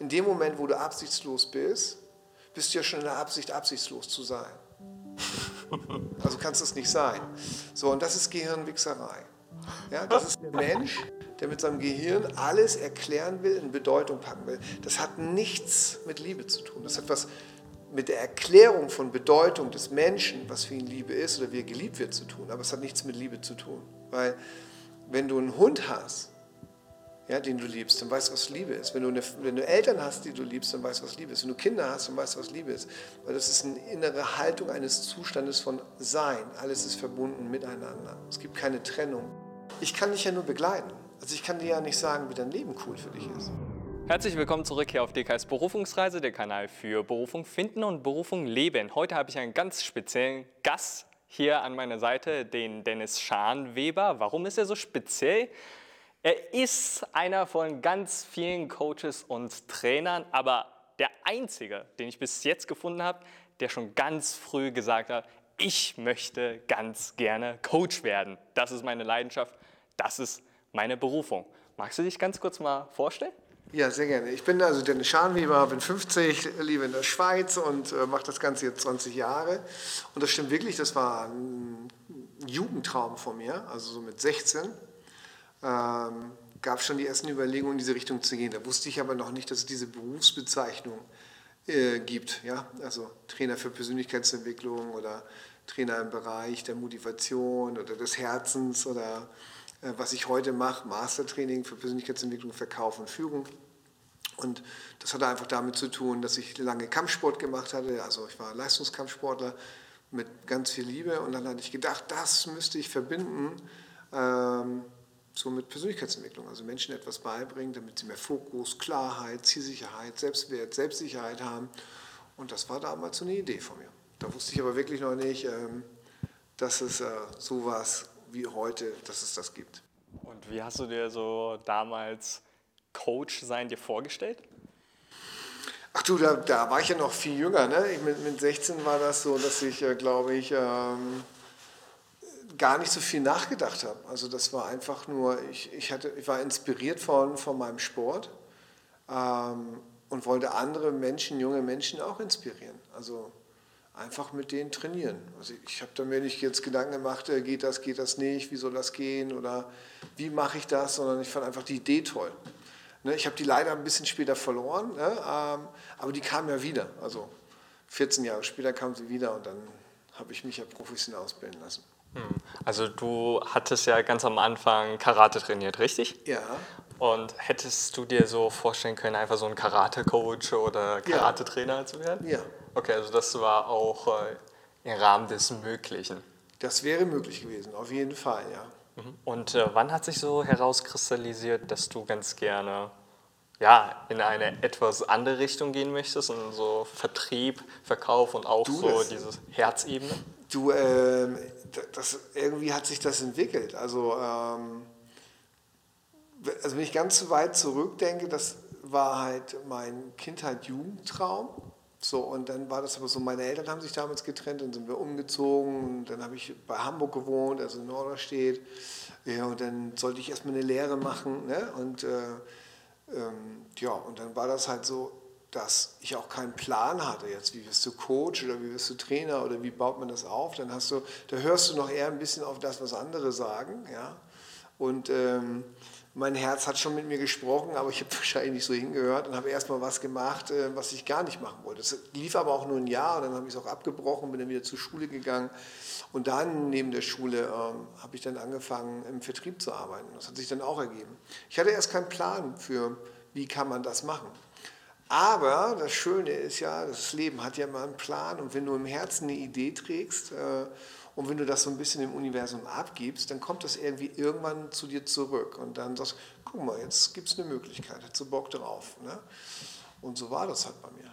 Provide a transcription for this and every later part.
In dem Moment, wo du absichtslos bist, bist du ja schon in der Absicht, absichtslos zu sein. Also kannst es nicht sein. So, und das ist Gehirnwichserei. Ja, das ist der Mensch, der mit seinem Gehirn alles erklären will, in Bedeutung packen will. Das hat nichts mit Liebe zu tun. Das hat was mit der Erklärung von Bedeutung des Menschen, was für ihn Liebe ist oder wie er geliebt wird, zu tun. Aber es hat nichts mit Liebe zu tun. Weil wenn du einen Hund hast, ja, den du liebst, dann weißt du, was Liebe ist. Wenn du, eine, wenn du Eltern hast, die du liebst, dann weißt du, was Liebe ist. Wenn du Kinder hast, dann weißt du, was Liebe ist. Weil das ist eine innere Haltung eines Zustandes von Sein. Alles ist verbunden miteinander. Es gibt keine Trennung. Ich kann dich ja nur begleiten. Also ich kann dir ja nicht sagen, wie dein Leben cool für dich ist. Herzlich willkommen zurück hier auf DKS Berufungsreise, der Kanal für Berufung finden und Berufung leben. Heute habe ich einen ganz speziellen Gast hier an meiner Seite, den Dennis Scharnweber. Warum ist er so speziell? Er ist einer von ganz vielen Coaches und Trainern, aber der einzige, den ich bis jetzt gefunden habe, der schon ganz früh gesagt hat, ich möchte ganz gerne Coach werden. Das ist meine Leidenschaft, das ist meine Berufung. Magst du dich ganz kurz mal vorstellen? Ja, sehr gerne. Ich bin also Dennis Scharnweber, bin 50, lebe in der Schweiz und äh, mache das Ganze jetzt 20 Jahre. Und das stimmt wirklich, das war ein Jugendtraum von mir, also so mit 16 ähm, gab es schon die ersten Überlegungen, in diese Richtung zu gehen. Da wusste ich aber noch nicht, dass es diese Berufsbezeichnung äh, gibt. Ja? Also Trainer für Persönlichkeitsentwicklung oder Trainer im Bereich der Motivation oder des Herzens oder äh, was ich heute mache, Mastertraining für Persönlichkeitsentwicklung, Verkauf und Führung. Und das hatte einfach damit zu tun, dass ich lange Kampfsport gemacht hatte. Also ich war Leistungskampfsportler mit ganz viel Liebe. Und dann hatte ich gedacht, das müsste ich verbinden ähm, so mit Persönlichkeitsentwicklung, also Menschen etwas beibringen, damit sie mehr Fokus, Klarheit, Zielsicherheit, Selbstwert, Selbstsicherheit haben. Und das war damals so eine Idee von mir. Da wusste ich aber wirklich noch nicht, ähm, dass es äh, sowas wie heute, dass es das gibt. Und wie hast du dir so damals Coach sein dir vorgestellt? Ach du, da, da war ich ja noch viel jünger. Ne? mit, mit 16 war das so, dass ich, äh, glaube ich, ähm, gar nicht so viel nachgedacht habe. Also das war einfach nur, ich, ich, hatte, ich war inspiriert von, von meinem Sport ähm, und wollte andere Menschen, junge Menschen auch inspirieren. Also einfach mit denen trainieren. Also ich habe da mir nicht jetzt Gedanken gemacht, äh, geht das, geht das nicht, wie soll das gehen oder wie mache ich das, sondern ich fand einfach die Idee toll. Ne, ich habe die leider ein bisschen später verloren, ne, ähm, aber die kam ja wieder. Also 14 Jahre später kam sie wieder und dann habe ich mich ja professionell ausbilden lassen. Hm. Also du hattest ja ganz am Anfang Karate trainiert, richtig? Ja. Und hättest du dir so vorstellen können, einfach so ein Karate-Coach oder Karate-Trainer ja. zu werden? Ja. Okay, also das war auch äh, im Rahmen des Möglichen. Das wäre möglich gewesen, auf jeden Fall, ja. Mhm. Und äh, wann hat sich so herauskristallisiert, dass du ganz gerne ja, in eine etwas andere Richtung gehen möchtest, in so Vertrieb, Verkauf und auch du, so diese Herzebene? Du, ähm, das, irgendwie hat sich das entwickelt. Also, ähm, also wenn ich ganz weit zurückdenke, das war halt mein Kindheit-Jugendtraum. So, und dann war das aber so, meine Eltern haben sich damals getrennt, dann sind wir umgezogen, dann habe ich bei Hamburg gewohnt, also in Norderstedt. Ja, und dann sollte ich erstmal eine Lehre machen. Ne? Und äh, ähm, ja, und dann war das halt so, dass ich auch keinen Plan hatte, jetzt wie wirst du Coach oder wie wirst du Trainer oder wie baut man das auf, dann hast du, da hörst du noch eher ein bisschen auf das, was andere sagen, ja. Und ähm, mein Herz hat schon mit mir gesprochen, aber ich habe wahrscheinlich nicht so hingehört und habe erstmal was gemacht, äh, was ich gar nicht machen wollte. Das lief aber auch nur ein Jahr und dann habe ich es auch abgebrochen, bin dann wieder zur Schule gegangen und dann neben der Schule ähm, habe ich dann angefangen im Vertrieb zu arbeiten. Das hat sich dann auch ergeben. Ich hatte erst keinen Plan für, wie kann man das machen. Aber das Schöne ist ja, das Leben hat ja mal einen Plan und wenn du im Herzen eine Idee trägst äh, und wenn du das so ein bisschen im Universum abgibst, dann kommt das irgendwie irgendwann zu dir zurück und dann sagst du, guck mal, jetzt gibt es eine Möglichkeit, hast du Bock drauf. Ne? Und so war das halt bei mir.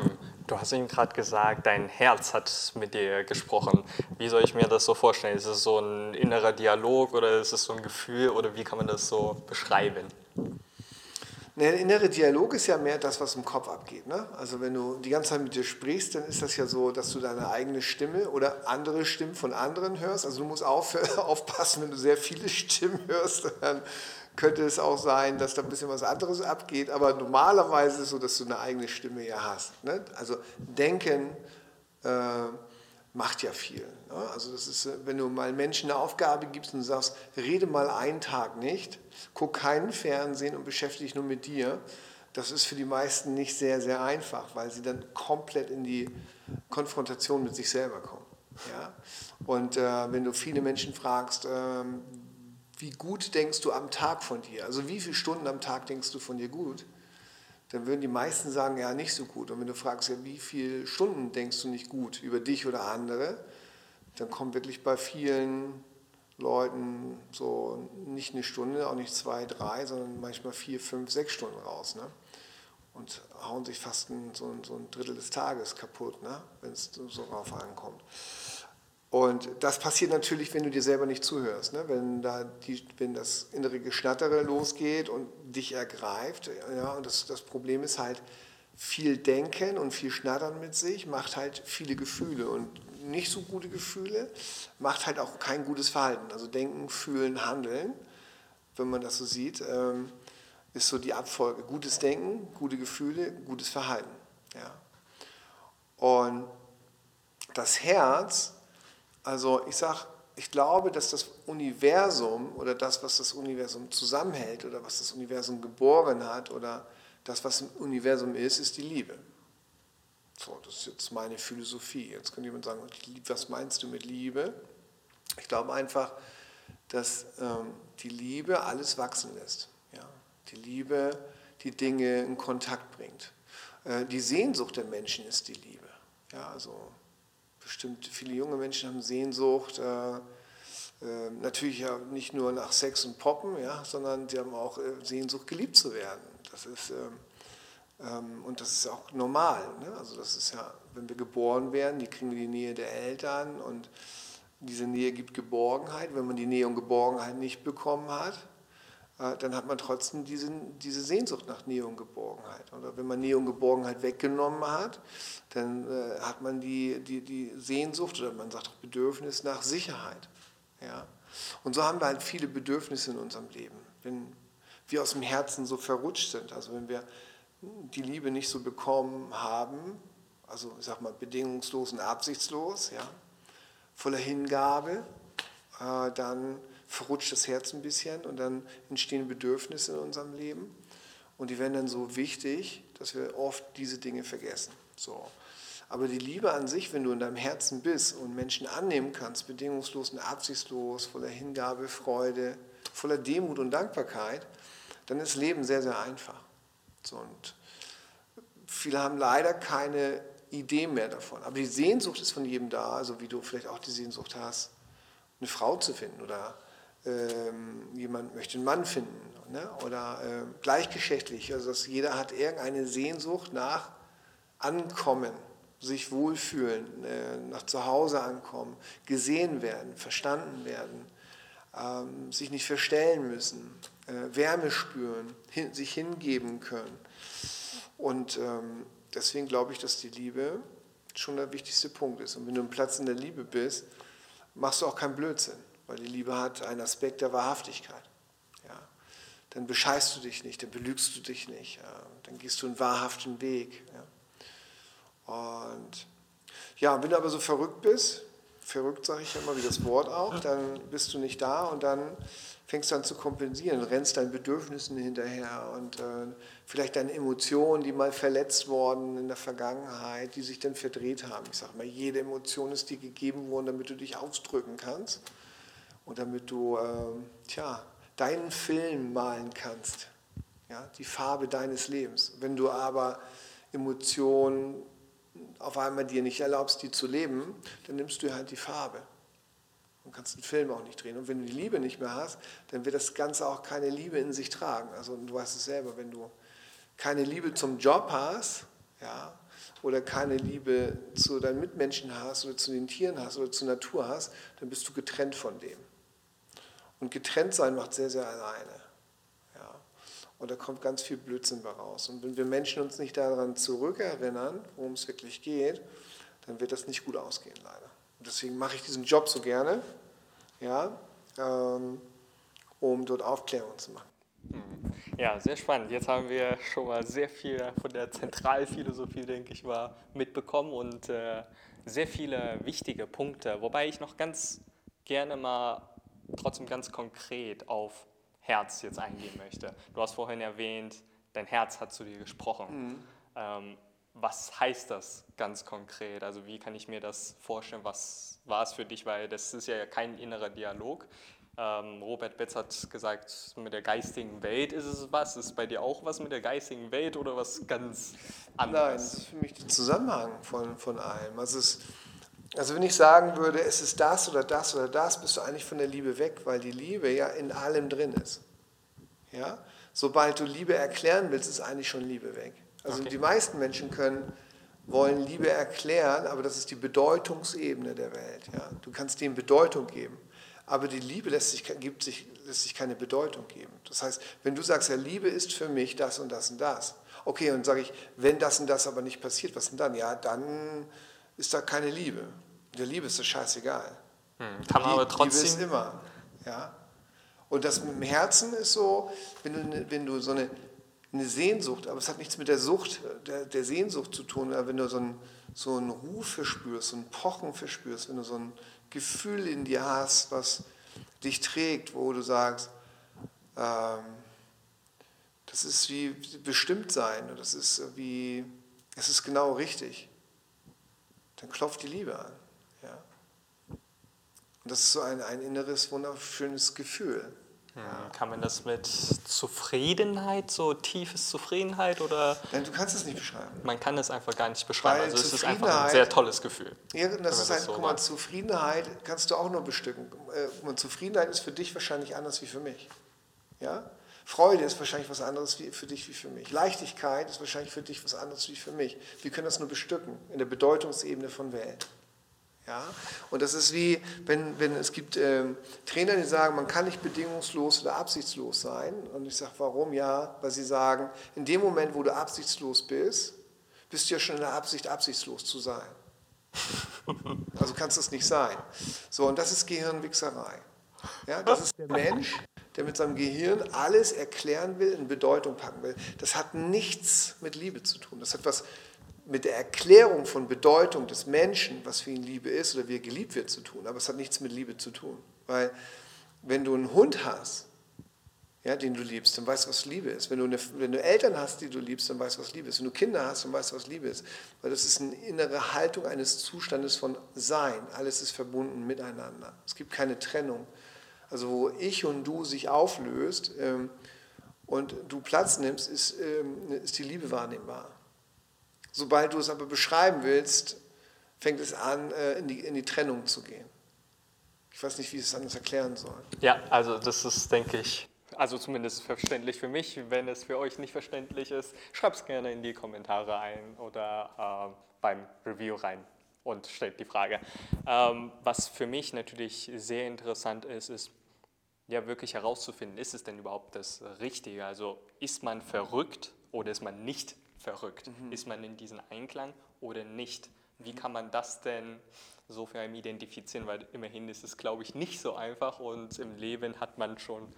Hm. Du hast eben gerade gesagt, dein Herz hat mit dir gesprochen. Wie soll ich mir das so vorstellen? Ist es so ein innerer Dialog oder ist es so ein Gefühl oder wie kann man das so beschreiben? Der innere Dialog ist ja mehr das, was im Kopf abgeht. Ne? Also wenn du die ganze Zeit mit dir sprichst, dann ist das ja so, dass du deine eigene Stimme oder andere Stimmen von anderen hörst. Also du musst auf, aufpassen, wenn du sehr viele Stimmen hörst, dann könnte es auch sein, dass da ein bisschen was anderes abgeht. Aber normalerweise ist es so, dass du eine eigene Stimme ja hast. Ne? Also denken äh, macht ja viel. Ne? Also das ist, wenn du mal Menschen eine Aufgabe gibst und sagst, rede mal einen Tag nicht, guck keinen Fernsehen und beschäftige dich nur mit dir. Das ist für die meisten nicht sehr, sehr einfach, weil sie dann komplett in die Konfrontation mit sich selber kommen. Ja? Und äh, wenn du viele Menschen fragst, äh, wie gut denkst du am Tag von dir? Also wie viele Stunden am Tag denkst du von dir gut? Dann würden die meisten sagen, ja, nicht so gut. Und wenn du fragst, ja, wie viele Stunden denkst du nicht gut über dich oder andere, dann kommt wirklich bei vielen Leuten so nicht eine Stunde, auch nicht zwei, drei, sondern manchmal vier, fünf, sechs Stunden raus. Ne? Und hauen sich fast ein, so, ein, so ein Drittel des Tages kaputt, ne? wenn es so drauf ankommt. Und das passiert natürlich, wenn du dir selber nicht zuhörst. Ne? Wenn, da die, wenn das innere Geschnattere losgeht und dich ergreift. Ja? Und das, das Problem ist halt, viel Denken und viel Schnattern mit sich macht halt viele Gefühle. Und nicht so gute Gefühle macht halt auch kein gutes Verhalten. Also Denken, Fühlen, Handeln, wenn man das so sieht, ähm, ist so die Abfolge. Gutes Denken, gute Gefühle, gutes Verhalten. Ja? Und das Herz also ich sage, ich glaube, dass das Universum oder das, was das Universum zusammenhält oder was das Universum geboren hat oder das, was im Universum ist, ist die Liebe. So, das ist jetzt meine Philosophie. Jetzt könnte jemand sagen, was meinst du mit Liebe? Ich glaube einfach, dass ähm, die Liebe alles wachsen lässt. Ja? Die Liebe die Dinge in Kontakt bringt. Äh, die Sehnsucht der Menschen ist die Liebe. Ja, also bestimmt viele junge Menschen haben Sehnsucht, äh, äh, natürlich ja nicht nur nach Sex und Poppen, ja, sondern sie haben auch äh, Sehnsucht, geliebt zu werden. Das ist, ähm, ähm, und das ist auch normal. Ne? Also das ist ja, wenn wir geboren werden, die kriegen wir die Nähe der Eltern und diese Nähe gibt Geborgenheit. Wenn man die Nähe und Geborgenheit nicht bekommen hat, dann hat man trotzdem diese, diese Sehnsucht nach Nähe und Geborgenheit. Oder wenn man Nähe und Geborgenheit weggenommen hat, dann äh, hat man die, die, die Sehnsucht oder man sagt auch Bedürfnis nach Sicherheit. Ja? Und so haben wir halt viele Bedürfnisse in unserem Leben. Wenn wir aus dem Herzen so verrutscht sind, also wenn wir die Liebe nicht so bekommen haben, also ich sag mal bedingungslos und absichtslos, ja, voller Hingabe, äh, dann verrutscht das Herz ein bisschen und dann entstehen Bedürfnisse in unserem Leben und die werden dann so wichtig, dass wir oft diese Dinge vergessen. So. Aber die Liebe an sich, wenn du in deinem Herzen bist und Menschen annehmen kannst, bedingungslos und absichtslos, voller Hingabe, Freude, voller Demut und Dankbarkeit, dann ist Leben sehr, sehr einfach. So, und viele haben leider keine Idee mehr davon. Aber die Sehnsucht ist von jedem da, also wie du vielleicht auch die Sehnsucht hast, eine Frau zu finden oder jemand möchte einen Mann finden ne? oder äh, gleichgeschlechtlich. Also dass jeder hat irgendeine Sehnsucht nach Ankommen, sich wohlfühlen, äh, nach Zuhause ankommen, gesehen werden, verstanden werden, ähm, sich nicht verstellen müssen, äh, Wärme spüren, hin, sich hingeben können. Und ähm, deswegen glaube ich, dass die Liebe schon der wichtigste Punkt ist. Und wenn du im Platz in der Liebe bist, machst du auch keinen Blödsinn. Weil die Liebe hat einen Aspekt der Wahrhaftigkeit. Ja. Dann bescheißt du dich nicht, dann belügst du dich nicht, ja. dann gehst du einen wahrhaften Weg. Ja. Und ja, wenn du aber so verrückt bist, verrückt sage ich immer wie das Wort auch, dann bist du nicht da und dann fängst du an zu kompensieren, rennst deinen Bedürfnissen hinterher und äh, vielleicht deine Emotionen, die mal verletzt wurden in der Vergangenheit, die sich dann verdreht haben. Ich sage mal, jede Emotion ist dir gegeben worden, damit du dich ausdrücken kannst und damit du ähm, tja, deinen Film malen kannst, ja, die Farbe deines Lebens. Wenn du aber Emotionen auf einmal dir nicht erlaubst, die zu leben, dann nimmst du halt die Farbe und kannst den Film auch nicht drehen. Und wenn du die Liebe nicht mehr hast, dann wird das Ganze auch keine Liebe in sich tragen. Also du weißt es selber, wenn du keine Liebe zum Job hast, ja, oder keine Liebe zu deinen Mitmenschen hast oder zu den Tieren hast oder zur Natur hast, dann bist du getrennt von dem. Und getrennt sein macht sehr, sehr alleine. Ja. Und da kommt ganz viel Blödsinn bei raus. Und wenn wir Menschen uns nicht daran zurückerinnern, worum es wirklich geht, dann wird das nicht gut ausgehen, leider. Und deswegen mache ich diesen Job so gerne, ja, ähm, um dort Aufklärung zu machen. Ja, sehr spannend. Jetzt haben wir schon mal sehr viel von der Zentralphilosophie, denke ich mal, mitbekommen und äh, sehr viele wichtige Punkte. Wobei ich noch ganz gerne mal trotzdem ganz konkret auf Herz jetzt eingehen möchte. Du hast vorhin erwähnt, dein Herz hat zu dir gesprochen. Mhm. Ähm, was heißt das ganz konkret? Also wie kann ich mir das vorstellen? Was war es für dich? Weil das ist ja kein innerer Dialog. Ähm, Robert Betz hat gesagt, mit der geistigen Welt ist es was. Ist bei dir auch was mit der geistigen Welt oder was ganz anderes? Nein, das ist für mich der Zusammenhang von, von allem. Also, es, also wenn ich sagen würde, es ist das oder das oder das, bist du eigentlich von der Liebe weg, weil die Liebe ja in allem drin ist. Ja? Sobald du Liebe erklären willst, ist eigentlich schon Liebe weg. Also okay. die meisten Menschen können wollen Liebe erklären, aber das ist die Bedeutungsebene der Welt. Ja? Du kannst dem Bedeutung geben. Aber die Liebe lässt sich, gibt sich, lässt sich keine Bedeutung geben. Das heißt, wenn du sagst, ja, Liebe ist für mich das und das und das. Okay, und sage ich, wenn das und das aber nicht passiert, was denn dann? Ja, dann ist da keine Liebe. Der Liebe ist das scheißegal. Hm, kann man aber trotzdem. Liebe ist immer. Ja? Und das mit dem Herzen ist so, wenn du, ne, wenn du so eine, eine Sehnsucht, aber es hat nichts mit der Sucht, der, der Sehnsucht zu tun, aber wenn du so einen, so einen Ruf verspürst, so ein Pochen verspürst, wenn du so ein, Gefühl in dir hast, was dich trägt, wo du sagst, ähm, das ist wie bestimmt sein, das ist wie, es ist genau richtig, dann klopft die Liebe an. Ja? Und das ist so ein, ein inneres, wunderschönes Gefühl. Hm, kann man das mit Zufriedenheit, so tiefes Zufriedenheit oder? Nein, du kannst es nicht beschreiben. Man kann es einfach gar nicht beschreiben. Weil also es ist einfach ein sehr tolles Gefühl. Ja, das ist ein, so guck mal, Zufriedenheit kannst du auch nur bestücken. Äh, Zufriedenheit ist für dich wahrscheinlich anders wie für mich. Ja? Freude ist wahrscheinlich was anderes für dich wie für mich. Leichtigkeit ist wahrscheinlich für dich was anderes wie für mich. Wir können das nur bestücken in der Bedeutungsebene von Welt. Ja? Und das ist wie, wenn, wenn es gibt äh, Trainer, die sagen, man kann nicht bedingungslos oder absichtslos sein. Und ich sage, warum? Ja, weil sie sagen, in dem Moment, wo du absichtslos bist, bist du ja schon in der Absicht, absichtslos zu sein. Also kannst es nicht sein. So, und das ist Gehirnwichserei. Ja, das ist der Mensch, der mit seinem Gehirn alles erklären will, in Bedeutung packen will. Das hat nichts mit Liebe zu tun. Das hat was mit der Erklärung von Bedeutung des Menschen, was für ihn Liebe ist oder wie er geliebt wird, zu tun. Aber es hat nichts mit Liebe zu tun. Weil wenn du einen Hund hast, ja, den du liebst, dann weißt du, was Liebe ist. Wenn du, eine, wenn du Eltern hast, die du liebst, dann weißt du, was Liebe ist. Wenn du Kinder hast, dann weißt du, was Liebe ist. Weil das ist eine innere Haltung eines Zustandes von Sein. Alles ist verbunden miteinander. Es gibt keine Trennung. Also wo ich und du sich auflöst ähm, und du Platz nimmst, ist, ähm, ist die Liebe wahrnehmbar. Sobald du es aber beschreiben willst, fängt es an, äh, in die, in die Trennung zu gehen. Ich weiß nicht, wie ich es anders erklären soll. Ja, also das ist, denke ich, also zumindest verständlich für mich. Wenn es für euch nicht verständlich ist, schreibt es gerne in die Kommentare ein oder äh, beim Review rein und stellt die Frage. Ähm, was für mich natürlich sehr interessant ist, ist ja wirklich herauszufinden, ist es denn überhaupt das Richtige? Also ist man verrückt oder ist man nicht verrückt? Mhm. Ist man in diesem Einklang oder nicht? Wie kann man das denn so für einen identifizieren? Weil immerhin ist es, glaube ich, nicht so einfach und im Leben hat man schon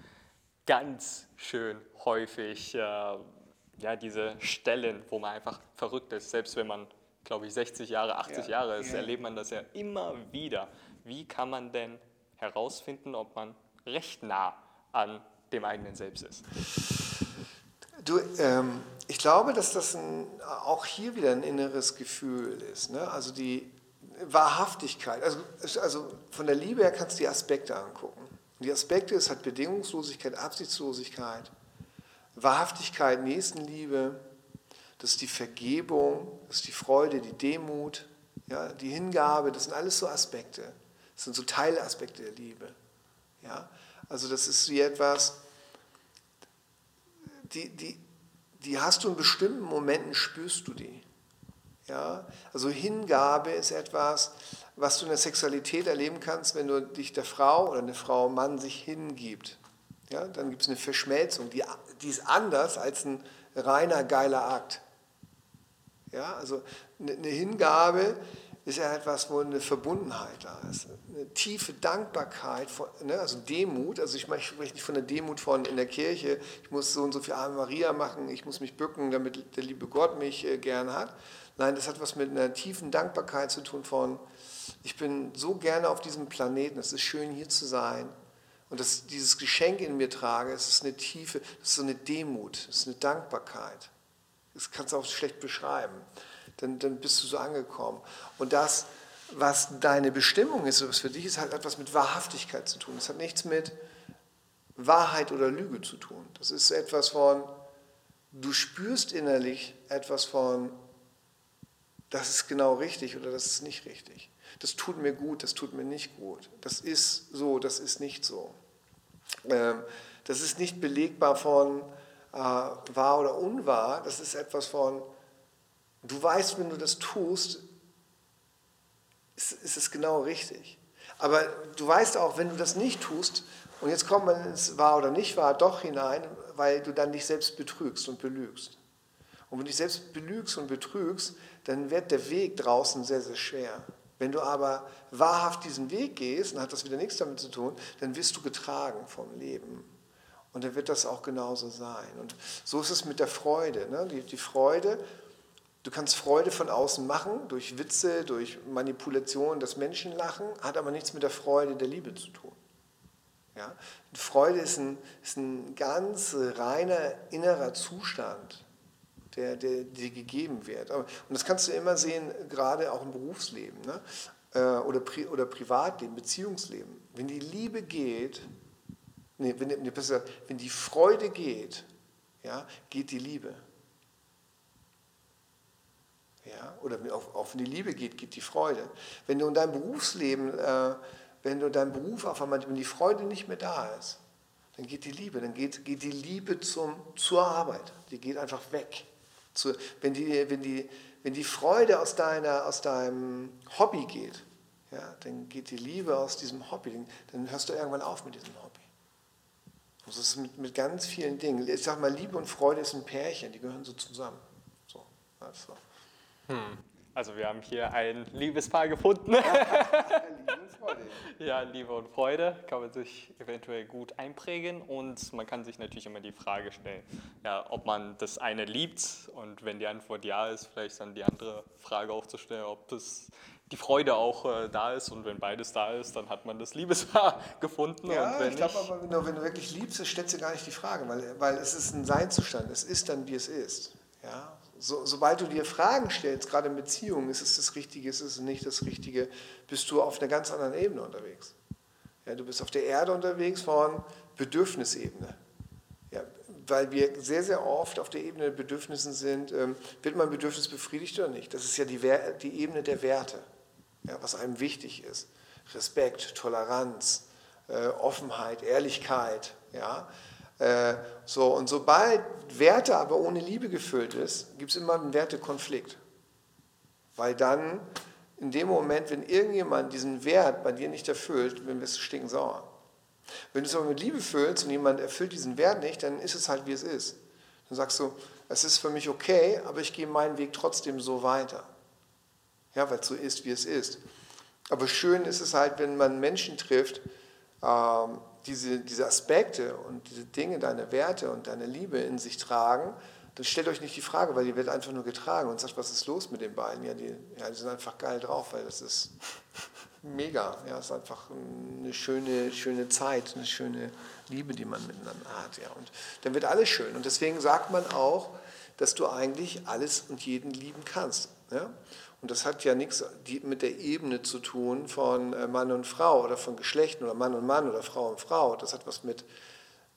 ganz schön häufig äh, ja, diese Stellen, wo man einfach verrückt ist. Selbst wenn man, glaube ich, 60 Jahre, 80 ja, Jahre ist, ja. erlebt man das ja immer wieder. Wie kann man denn herausfinden, ob man recht nah an dem eigenen Selbst ist? Du, ähm, ich glaube, dass das ein, auch hier wieder ein inneres Gefühl ist. Ne? Also die Wahrhaftigkeit. Also, also von der Liebe her kannst du die Aspekte angucken. Die Aspekte, es hat Bedingungslosigkeit, Absichtslosigkeit, Wahrhaftigkeit, Nächstenliebe, das ist die Vergebung, das ist die Freude, die Demut, ja, die Hingabe, das sind alles so Aspekte. Das sind so Teilaspekte der Liebe. Ja? Also das ist wie etwas, die, die, die hast du in bestimmten Momenten, spürst du die. Ja? Also Hingabe ist etwas, was du in der Sexualität erleben kannst, wenn du dich der Frau oder eine Frau, Mann sich hingibt. Ja? Dann gibt es eine Verschmelzung, die, die ist anders als ein reiner geiler Akt. Ja? Also eine Hingabe ist ja etwas, wo eine Verbundenheit da ist. Eine tiefe Dankbarkeit, von, ne, also Demut. Also ich spreche nicht von der Demut von in der Kirche, ich muss so und so viel Ave Maria machen, ich muss mich bücken, damit der liebe Gott mich äh, gern hat. Nein, das hat was mit einer tiefen Dankbarkeit zu tun von, ich bin so gerne auf diesem Planeten, es ist schön hier zu sein. Und dass dieses Geschenk in mir trage, es ist eine tiefe, es ist so eine Demut, es ist eine Dankbarkeit. Das kannst du auch schlecht beschreiben. Dann, dann bist du so angekommen. Und das, was deine Bestimmung ist, was für dich ist, hat etwas mit Wahrhaftigkeit zu tun. Es hat nichts mit Wahrheit oder Lüge zu tun. Das ist etwas von, du spürst innerlich etwas von, das ist genau richtig oder das ist nicht richtig. Das tut mir gut, das tut mir nicht gut. Das ist so, das ist nicht so. Ähm, das ist nicht belegbar von äh, wahr oder unwahr. Das ist etwas von, du weißt, wenn du das tust, ist, ist es genau richtig. Aber du weißt auch, wenn du das nicht tust, und jetzt kommt man ins wahr oder nicht wahr doch hinein, weil du dann dich selbst betrügst und belügst. Und wenn du dich selbst belügst und betrügst, dann wird der Weg draußen sehr, sehr schwer. Wenn du aber wahrhaft diesen Weg gehst, dann hat das wieder nichts damit zu tun, dann wirst du getragen vom Leben. Und dann wird das auch genauso sein. Und so ist es mit der Freude. Ne? Die, die Freude, du kannst Freude von außen machen, durch Witze, durch Manipulation, das Menschenlachen, hat aber nichts mit der Freude der Liebe zu tun. Ja? Freude ist ein, ist ein ganz reiner innerer Zustand, der, dir gegeben wird. Und das kannst du immer sehen, gerade auch im Berufsleben ne? Äh, oder, oder Privatleben, Beziehungsleben. Wenn die Liebe geht, nee, wenn, nee, besser, wenn die Freude geht, ja, geht die Liebe. Ja, oder auch, auch wenn die Liebe geht, geht die Freude. Wenn du in deinem Berufsleben, äh, wenn du in deinem Beruf auf einmal, wenn die Freude nicht mehr da ist, dann geht die Liebe, dann geht, geht die Liebe zum, zur Arbeit, die geht einfach weg. Zu, wenn, die, wenn, die, wenn die Freude aus, deiner, aus deinem Hobby geht, ja, dann geht die Liebe aus diesem Hobby, dann, dann hörst du irgendwann auf mit diesem Hobby. Das ist mit, mit ganz vielen Dingen. Ich sag mal, Liebe und Freude ist ein Pärchen, die gehören so zusammen. So, also. Hm. Also wir haben hier ein Liebespaar gefunden. Liebe und Freude. Ja, Liebe und Freude kann man sich eventuell gut einprägen und man kann sich natürlich immer die Frage stellen, ja, ob man das eine liebt und wenn die Antwort ja ist, vielleicht dann die andere Frage auch zu stellen, ob das die Freude auch äh, da ist und wenn beides da ist, dann hat man das Liebespaar gefunden. Ja, ich glaube aber, wenn du, wenn du wirklich liebst, stellst du gar nicht die Frage, weil, weil es ist ein Seinzustand, es ist dann, wie es ist. Ja, so, sobald du dir Fragen stellst, gerade in Beziehungen, ist es das Richtige, ist es nicht das Richtige, bist du auf einer ganz anderen Ebene unterwegs. Ja, du bist auf der Erde unterwegs von Bedürfnisebene. Ja, weil wir sehr, sehr oft auf der Ebene der Bedürfnissen sind, ähm, wird mein Bedürfnis befriedigt oder nicht? Das ist ja die, die Ebene der Werte, ja, was einem wichtig ist. Respekt, Toleranz, äh, Offenheit, Ehrlichkeit, ja, äh, so, und sobald Werte aber ohne Liebe gefüllt ist, gibt es immer einen Wertekonflikt. Weil dann, in dem Moment, wenn irgendjemand diesen Wert bei dir nicht erfüllt, dann wirst du stinkensauer. Wenn du es aber mit Liebe füllst und jemand erfüllt diesen Wert nicht, dann ist es halt, wie es ist. Dann sagst du, es ist für mich okay, aber ich gehe meinen Weg trotzdem so weiter. Ja, weil es so ist, wie es ist. Aber schön ist es halt, wenn man Menschen trifft, ähm, diese, diese Aspekte und diese Dinge, deine Werte und deine Liebe in sich tragen, dann stellt euch nicht die Frage, weil die wird einfach nur getragen und sagt, was ist los mit den beiden? Ja, die, ja, die sind einfach geil drauf, weil das ist mega. Ja, es ist einfach eine schöne, schöne Zeit, eine schöne Liebe, die man miteinander hat. Ja. Und dann wird alles schön. Und deswegen sagt man auch, dass du eigentlich alles und jeden lieben kannst. Ja? Und das hat ja nichts mit der Ebene zu tun von äh, Mann und Frau oder von Geschlechten oder Mann und Mann oder Frau und Frau. Das hat was mit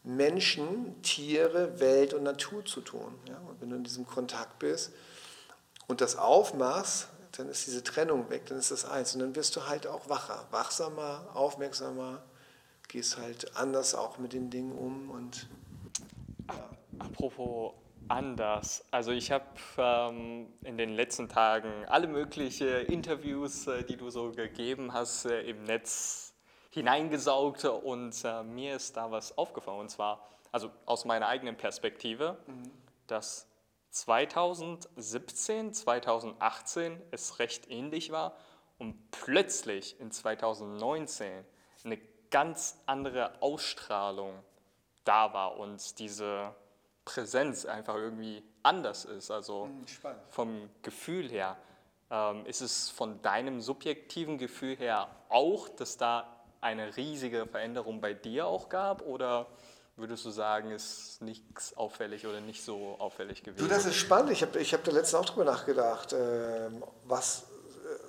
Menschen, Tiere, Welt und Natur zu tun. Ja? Und wenn du in diesem Kontakt bist und das aufmachst, dann ist diese Trennung weg, dann ist das eins. Und dann wirst du halt auch wacher, wachsamer, aufmerksamer, gehst halt anders auch mit den Dingen um. Und, ja. Apropos anders. Also ich habe ähm, in den letzten Tagen alle möglichen Interviews, äh, die du so gegeben hast, äh, im Netz hineingesaugt und äh, mir ist da was aufgefallen. Und zwar, also aus meiner eigenen Perspektive, mhm. dass 2017, 2018 es recht ähnlich war und plötzlich in 2019 eine ganz andere Ausstrahlung da war und diese Präsenz einfach irgendwie anders ist, also hm, Spannend. vom Gefühl her. Ähm, ist es von deinem subjektiven Gefühl her auch, dass da eine riesige Veränderung bei dir auch gab oder würdest du sagen, ist nichts auffällig oder nicht so auffällig gewesen? Du, das ist spannend. Ich habe ich hab da letztens auch drüber nachgedacht, äh, was, äh,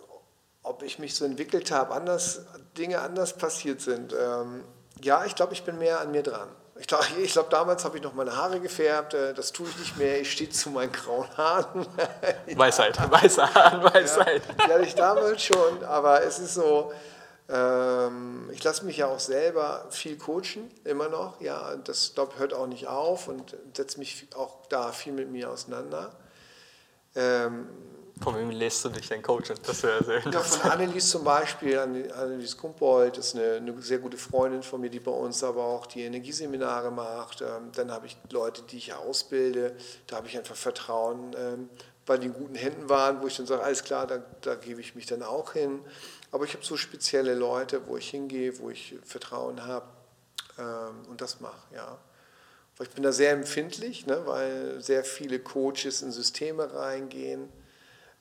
ob ich mich so entwickelt habe, anders, Dinge anders passiert sind. Ähm, ja, ich glaube, ich bin mehr an mir dran. Ich glaube, ich glaub, damals habe ich noch meine Haare gefärbt, äh, das tue ich nicht mehr, ich stehe zu meinen grauen Haaren. Weisheit, Weisheit, Weisheit. Ja, die hatte ich damals schon, aber es ist so, ähm, ich lasse mich ja auch selber viel coachen, immer noch. Ja, das glaub, hört auch nicht auf und setze mich auch da viel mit mir auseinander. Ähm, von wem lässt du dich denn coachen? Das wäre sehr ja, Von Annelies zum Beispiel, Annelies Kumpold, ist eine, eine, sehr gute Freundin von mir, die bei uns aber auch die Energieseminare macht. Ähm, dann habe ich Leute, die ich ausbilde, da habe ich einfach Vertrauen, ähm, weil die in guten Händen waren, wo ich dann sage, alles klar, da, da gebe ich mich dann auch hin. Aber ich habe so spezielle Leute, wo ich hingehe, wo ich Vertrauen habe ähm, und das mache, ja. Ich bin da sehr empfindlich, ne, weil sehr viele Coaches in Systeme reingehen,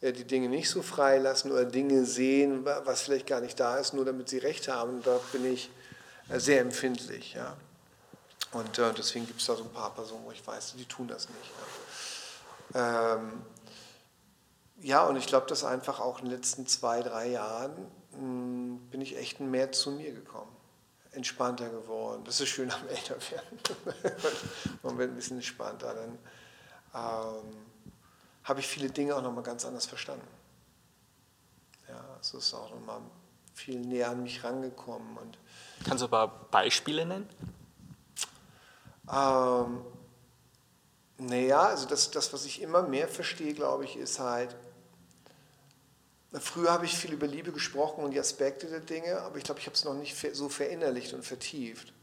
die Dinge nicht so freilassen oder Dinge sehen, was vielleicht gar nicht da ist, nur damit sie recht haben. Da bin ich äh, sehr empfindlich. Ja. Und äh, deswegen gibt es da so ein paar Personen, wo ich weiß, die tun das nicht. Ja, ähm, ja und ich glaube, dass einfach auch in den letzten zwei, drei Jahren hm, bin ich echt mehr zu mir gekommen. Entspannter geworden. Das ist schön am Älterwerden. Man wird ein bisschen entspannter. Dann ähm, habe ich viele Dinge auch nochmal ganz anders verstanden. Ja, es ist auch nochmal viel näher an mich rangekommen. Und Kannst du ein paar Beispiele nennen? Ähm, naja, also das, das, was ich immer mehr verstehe, glaube ich, ist halt, Früher habe ich viel über Liebe gesprochen und die Aspekte der Dinge, aber ich glaube, ich habe es noch nicht so verinnerlicht und vertieft.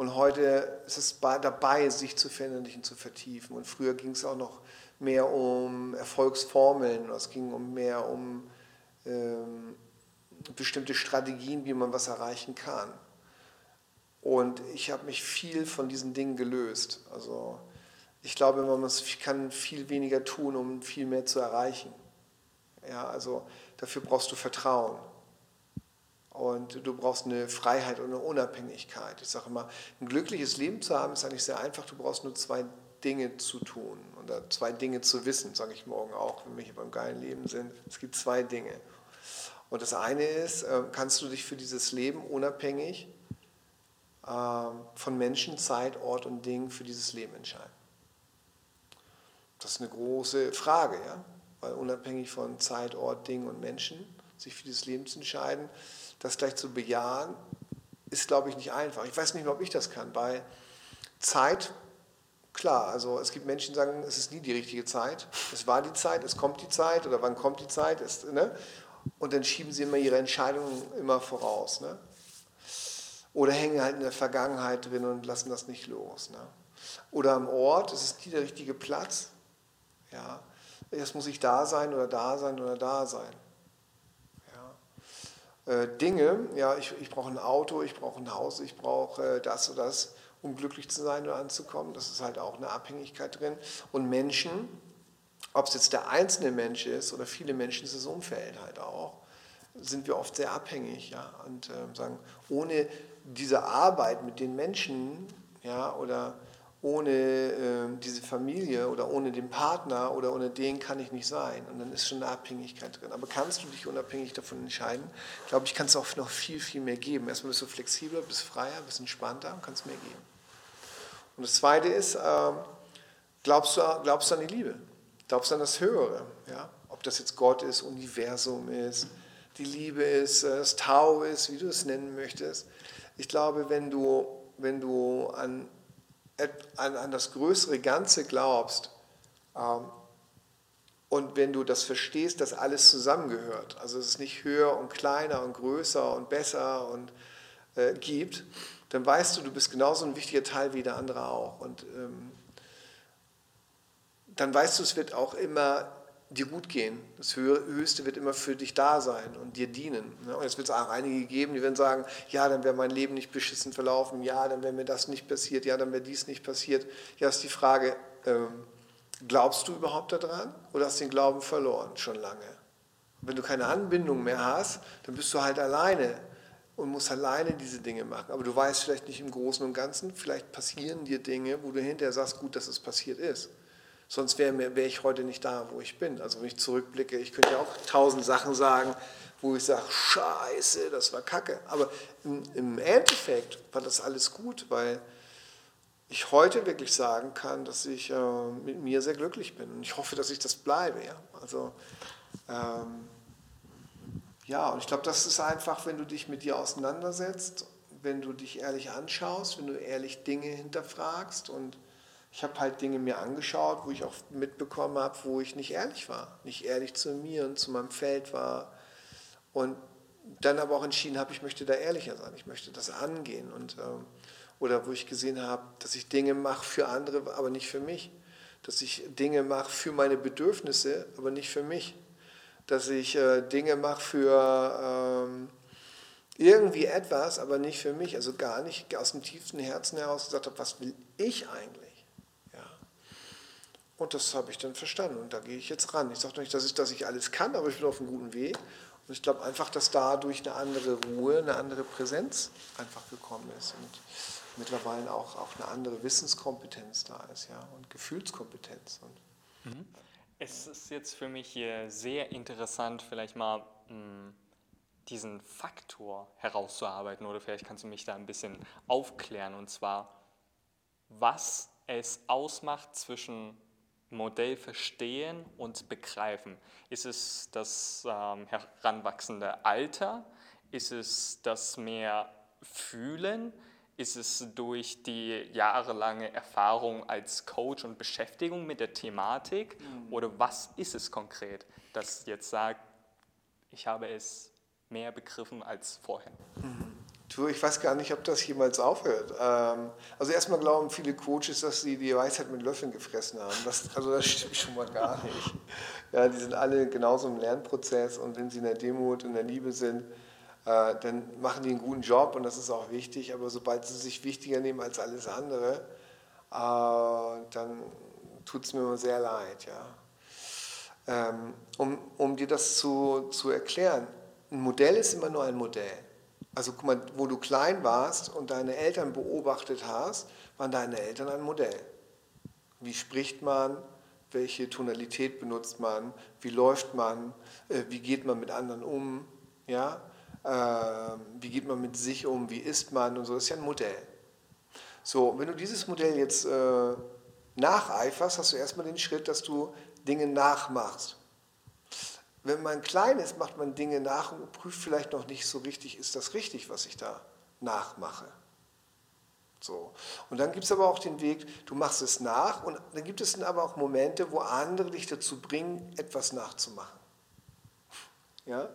Und heute ist es dabei, sich zu verinnerlichen, zu vertiefen. Und früher ging es auch noch mehr um Erfolgsformeln, es ging um mehr um ähm, bestimmte Strategien, wie man was erreichen kann. Und ich habe mich viel von diesen Dingen gelöst. Also ich glaube, man kann viel weniger tun, um viel mehr zu erreichen. Ja, also dafür brauchst du Vertrauen. Und du brauchst eine Freiheit und eine Unabhängigkeit. Ich sage immer, ein glückliches Leben zu haben, ist eigentlich sehr einfach. Du brauchst nur zwei Dinge zu tun oder zwei Dinge zu wissen, sage ich morgen auch, wenn wir hier beim geilen Leben sind. Es gibt zwei Dinge. Und das eine ist, ähm, kannst du dich für dieses Leben unabhängig ähm, von Menschen, Zeit, Ort und Dingen für dieses Leben entscheiden? Das ist eine große Frage, ja? weil unabhängig von Zeit, Ort, Ding und Menschen, sich für dieses Leben zu entscheiden, das gleich zu bejahen, ist, glaube ich, nicht einfach. Ich weiß nicht mehr, ob ich das kann, weil Zeit, klar, also es gibt Menschen, die sagen, es ist nie die richtige Zeit. Es war die Zeit, es kommt die Zeit oder wann kommt die Zeit, ist, ne? und dann schieben sie immer ihre Entscheidungen immer voraus. Ne? Oder hängen halt in der Vergangenheit drin und lassen das nicht los. Ne? Oder am Ort, es ist nie der richtige Platz. Ja, Erst muss ich da sein oder da sein oder da sein. Äh, Dinge, ja, ich, ich brauche ein Auto, ich brauche ein Haus, ich brauche äh, das oder das, um glücklich zu sein oder anzukommen. Das ist halt auch eine Abhängigkeit drin. Und Menschen, ob es jetzt der einzelne Mensch ist oder viele Menschen, ist das Umfeld halt auch, sind wir oft sehr abhängig. Ja? Und äh, sagen, ohne diese Arbeit mit den Menschen ja, oder ohne äh, diese Familie oder ohne den Partner oder ohne den kann ich nicht sein. Und dann ist schon eine Abhängigkeit drin. Aber kannst du dich unabhängig davon entscheiden? Ich glaube, ich kann es auch noch viel, viel mehr geben. Erstmal bist du flexibler, bist freier, bist entspannter und kannst mehr geben. Und das Zweite ist, äh, glaubst, du, glaubst du an die Liebe? Glaubst du an das Höhere? Ja? Ob das jetzt Gott ist, Universum ist, die Liebe ist, äh, das Tau ist, wie du es nennen möchtest. Ich glaube, wenn du, wenn du an an, an das größere Ganze glaubst ähm, und wenn du das verstehst, dass alles zusammengehört, also es ist nicht höher und kleiner und größer und besser und äh, gibt, dann weißt du, du bist genauso ein wichtiger Teil wie der andere auch. Und ähm, dann weißt du, es wird auch immer dir gut gehen. Das Höchste wird immer für dich da sein und dir dienen. Ne? Und jetzt wird es auch einige geben, die werden sagen, ja, dann wäre mein Leben nicht beschissen verlaufen, ja, dann wäre mir das nicht passiert, ja, dann wäre dies nicht passiert. Ja, ist die Frage, ähm, glaubst du überhaupt daran oder hast du den Glauben verloren schon lange? wenn du keine Anbindung mehr hast, dann bist du halt alleine und musst alleine diese Dinge machen. Aber du weißt vielleicht nicht im Großen und Ganzen, vielleicht passieren dir Dinge, wo du hinterher sagst, gut, dass es passiert ist. Sonst wäre wär ich heute nicht da, wo ich bin. Also wenn ich zurückblicke, ich könnte ja auch tausend Sachen sagen, wo ich sage, scheiße, das war kacke. Aber im, im Endeffekt war das alles gut, weil ich heute wirklich sagen kann, dass ich äh, mit mir sehr glücklich bin. Und ich hoffe, dass ich das bleibe. Ja? Also, ähm, ja, und ich glaube, das ist einfach, wenn du dich mit dir auseinandersetzt, wenn du dich ehrlich anschaust, wenn du ehrlich Dinge hinterfragst und ich habe halt Dinge mir angeschaut, wo ich auch mitbekommen habe, wo ich nicht ehrlich war, nicht ehrlich zu mir und zu meinem Feld war. Und dann aber auch entschieden habe, ich möchte da ehrlicher sein, ich möchte das angehen. Und, ähm, oder wo ich gesehen habe, dass ich Dinge mache für andere, aber nicht für mich. Dass ich Dinge mache für meine Bedürfnisse, aber nicht für mich. Dass ich äh, Dinge mache für ähm, irgendwie etwas, aber nicht für mich. Also gar nicht aus dem tiefsten Herzen heraus gesagt habe, was will ich eigentlich? Und das habe ich dann verstanden und da gehe ich jetzt ran. Ich sage nicht, dass ich, dass ich alles kann, aber ich bin auf einem guten Weg. Und ich glaube einfach, dass dadurch eine andere Ruhe, eine andere Präsenz einfach gekommen ist und mittlerweile auch, auch eine andere Wissenskompetenz da ist ja, und Gefühlskompetenz. Und mhm. es ist jetzt für mich hier sehr interessant, vielleicht mal hm, diesen Faktor herauszuarbeiten oder vielleicht kannst du mich da ein bisschen aufklären und zwar, was es ausmacht zwischen Modell verstehen und begreifen? Ist es das ähm, heranwachsende Alter? Ist es das mehr Fühlen? Ist es durch die jahrelange Erfahrung als Coach und Beschäftigung mit der Thematik? Mhm. Oder was ist es konkret, das jetzt sagt, ich habe es mehr begriffen als vorher? Mhm. Du, ich weiß gar nicht, ob das jemals aufhört. Ähm, also erstmal glauben viele Coaches, dass sie die Weisheit mit Löffeln gefressen haben. Das, also das stimmt schon mal gar nicht. Ja, die sind alle genauso im Lernprozess und wenn sie in der Demut, in der Liebe sind, äh, dann machen die einen guten Job und das ist auch wichtig. Aber sobald sie sich wichtiger nehmen als alles andere, äh, dann tut es mir immer sehr leid. Ja. Ähm, um, um dir das zu, zu erklären, ein Modell ist immer nur ein Modell. Also guck mal, wo du klein warst und deine Eltern beobachtet hast, waren deine Eltern ein Modell. Wie spricht man? Welche Tonalität benutzt man? Wie läuft man? Äh, wie geht man mit anderen um? Ja? Ähm, wie geht man mit sich um? Wie isst man? Und so, das ist ja ein Modell. So, wenn du dieses Modell jetzt äh, nacheiferst, hast du erstmal den Schritt, dass du Dinge nachmachst. Wenn man klein ist, macht man Dinge nach und prüft vielleicht noch nicht so richtig, ist das richtig, was ich da nachmache. So. Und dann gibt es aber auch den Weg, du machst es nach und dann gibt es dann aber auch Momente, wo andere dich dazu bringen, etwas nachzumachen. Ja?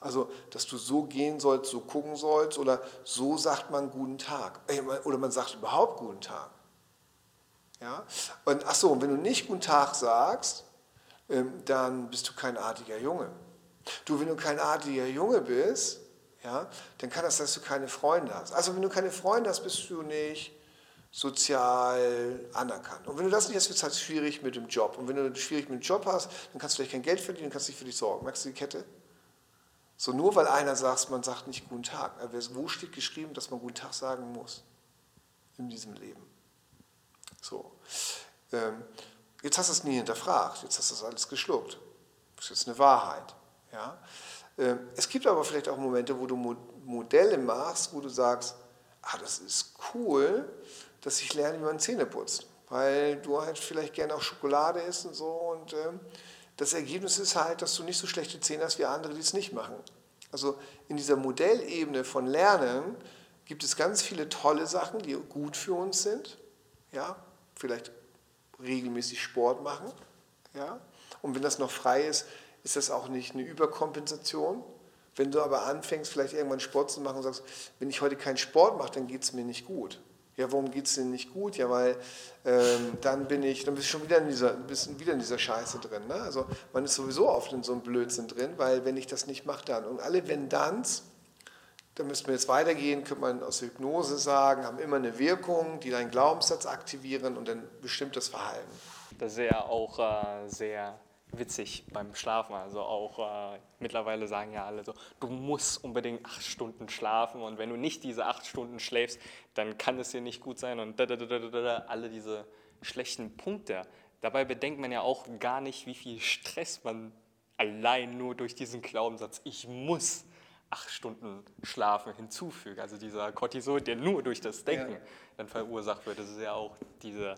Also, dass du so gehen sollst, so gucken sollst oder so sagt man guten Tag. Oder man sagt überhaupt guten Tag. Ja? Und ach so, wenn du nicht guten Tag sagst, dann bist du kein artiger Junge. Du, wenn du kein artiger Junge bist, ja, dann kann das, dass du keine Freunde hast. Also wenn du keine Freunde hast, bist du nicht sozial anerkannt. Und wenn du das nicht hast, wird es halt schwierig mit dem Job. Und wenn du schwierig mit dem Job hast, dann kannst du vielleicht kein Geld verdienen, dann kannst du nicht für dich sorgen. Merkst du die Kette? So nur weil einer sagt, man sagt nicht guten Tag. Wo steht geschrieben, dass man guten Tag sagen muss in diesem Leben? So. Ähm, Jetzt hast du es nie hinterfragt, jetzt hast du es alles geschluckt. Das ist jetzt eine Wahrheit. Ja? Ähm, es gibt aber vielleicht auch Momente, wo du Modelle machst, wo du sagst, ah, das ist cool, dass ich lerne, wie man Zähne putzt. Weil du halt vielleicht gerne auch Schokolade isst und so. Und ähm, das Ergebnis ist halt, dass du nicht so schlechte Zähne hast wie andere, die es nicht machen. Also in dieser Modellebene von Lernen gibt es ganz viele tolle Sachen, die gut für uns sind. Ja, vielleicht regelmäßig Sport machen. Ja? Und wenn das noch frei ist, ist das auch nicht eine Überkompensation. Wenn du aber anfängst, vielleicht irgendwann Sport zu machen und sagst, wenn ich heute keinen Sport mache, dann geht es mir nicht gut. Ja, warum geht es denn nicht gut? Ja, weil ähm, dann bin ich, dann bist du schon wieder in dieser, bist wieder in dieser Scheiße drin. Ne? Also man ist sowieso oft in so einem Blödsinn drin, weil wenn ich das nicht mache, dann. Und alle Wenn-Danns, da müssten wir jetzt weitergehen, könnte man aus Hypnose sagen, haben immer eine Wirkung, die deinen Glaubenssatz aktivieren und dann bestimmt das Verhalten. Das ist ja auch äh, sehr witzig beim Schlafen. Also auch äh, mittlerweile sagen ja alle so, du musst unbedingt acht Stunden schlafen und wenn du nicht diese acht Stunden schläfst, dann kann es dir nicht gut sein und da, da, da, da, alle diese schlechten Punkte. Dabei bedenkt man ja auch gar nicht, wie viel Stress man allein nur durch diesen Glaubenssatz, ich muss acht Stunden Schlafen hinzufügt. Also dieser Cortisol, der nur durch das Denken ja. dann verursacht wird. Das ist ja auch diese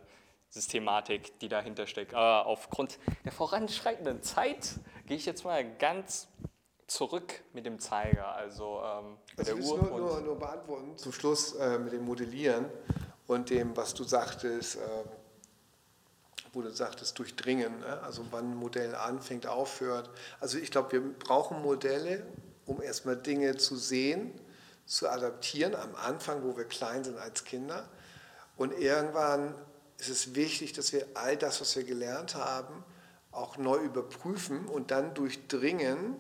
Systematik, die dahinter steckt. Aber aufgrund der voranschreitenden Zeit gehe ich jetzt mal ganz zurück mit dem Zeiger, also ähm, mit also der Uhr. Nur, nur, nur, beantworten zum Schluss äh, mit dem Modellieren und dem, was du sagtest, äh, wo du sagtest, durchdringen, ne? also wann ein Modell anfängt, aufhört. Also ich glaube, wir brauchen Modelle, um erstmal Dinge zu sehen, zu adaptieren am Anfang, wo wir klein sind als Kinder. Und irgendwann ist es wichtig, dass wir all das, was wir gelernt haben, auch neu überprüfen und dann durchdringen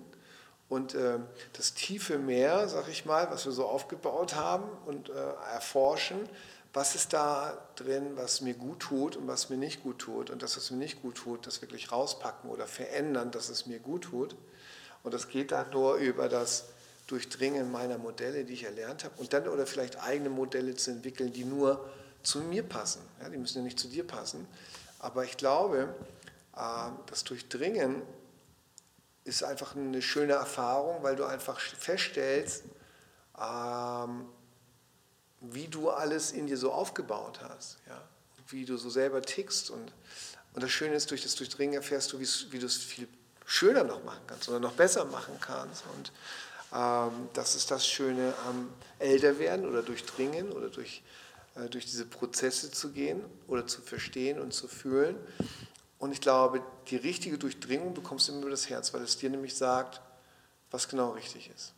und äh, das tiefe Meer, sag ich mal, was wir so aufgebaut haben und äh, erforschen, was ist da drin, was mir gut tut und was mir nicht gut tut und das, was mir nicht gut tut, das wirklich rauspacken oder verändern, dass es mir gut tut. Und das geht dann nur über das Durchdringen meiner Modelle, die ich erlernt habe, und dann oder vielleicht eigene Modelle zu entwickeln, die nur zu mir passen. Ja, die müssen ja nicht zu dir passen. Aber ich glaube, äh, das Durchdringen ist einfach eine schöne Erfahrung, weil du einfach feststellst, ähm, wie du alles in dir so aufgebaut hast, ja? wie du so selber tickst. Und, und das Schöne ist, durch das Durchdringen erfährst du, wie du es viel schöner noch machen kannst oder noch besser machen kannst. Und ähm, das ist das Schöne am Älterwerden oder Durchdringen oder durch, äh, durch diese Prozesse zu gehen oder zu verstehen und zu fühlen. Und ich glaube, die richtige Durchdringung bekommst du immer über das Herz, weil es dir nämlich sagt, was genau richtig ist.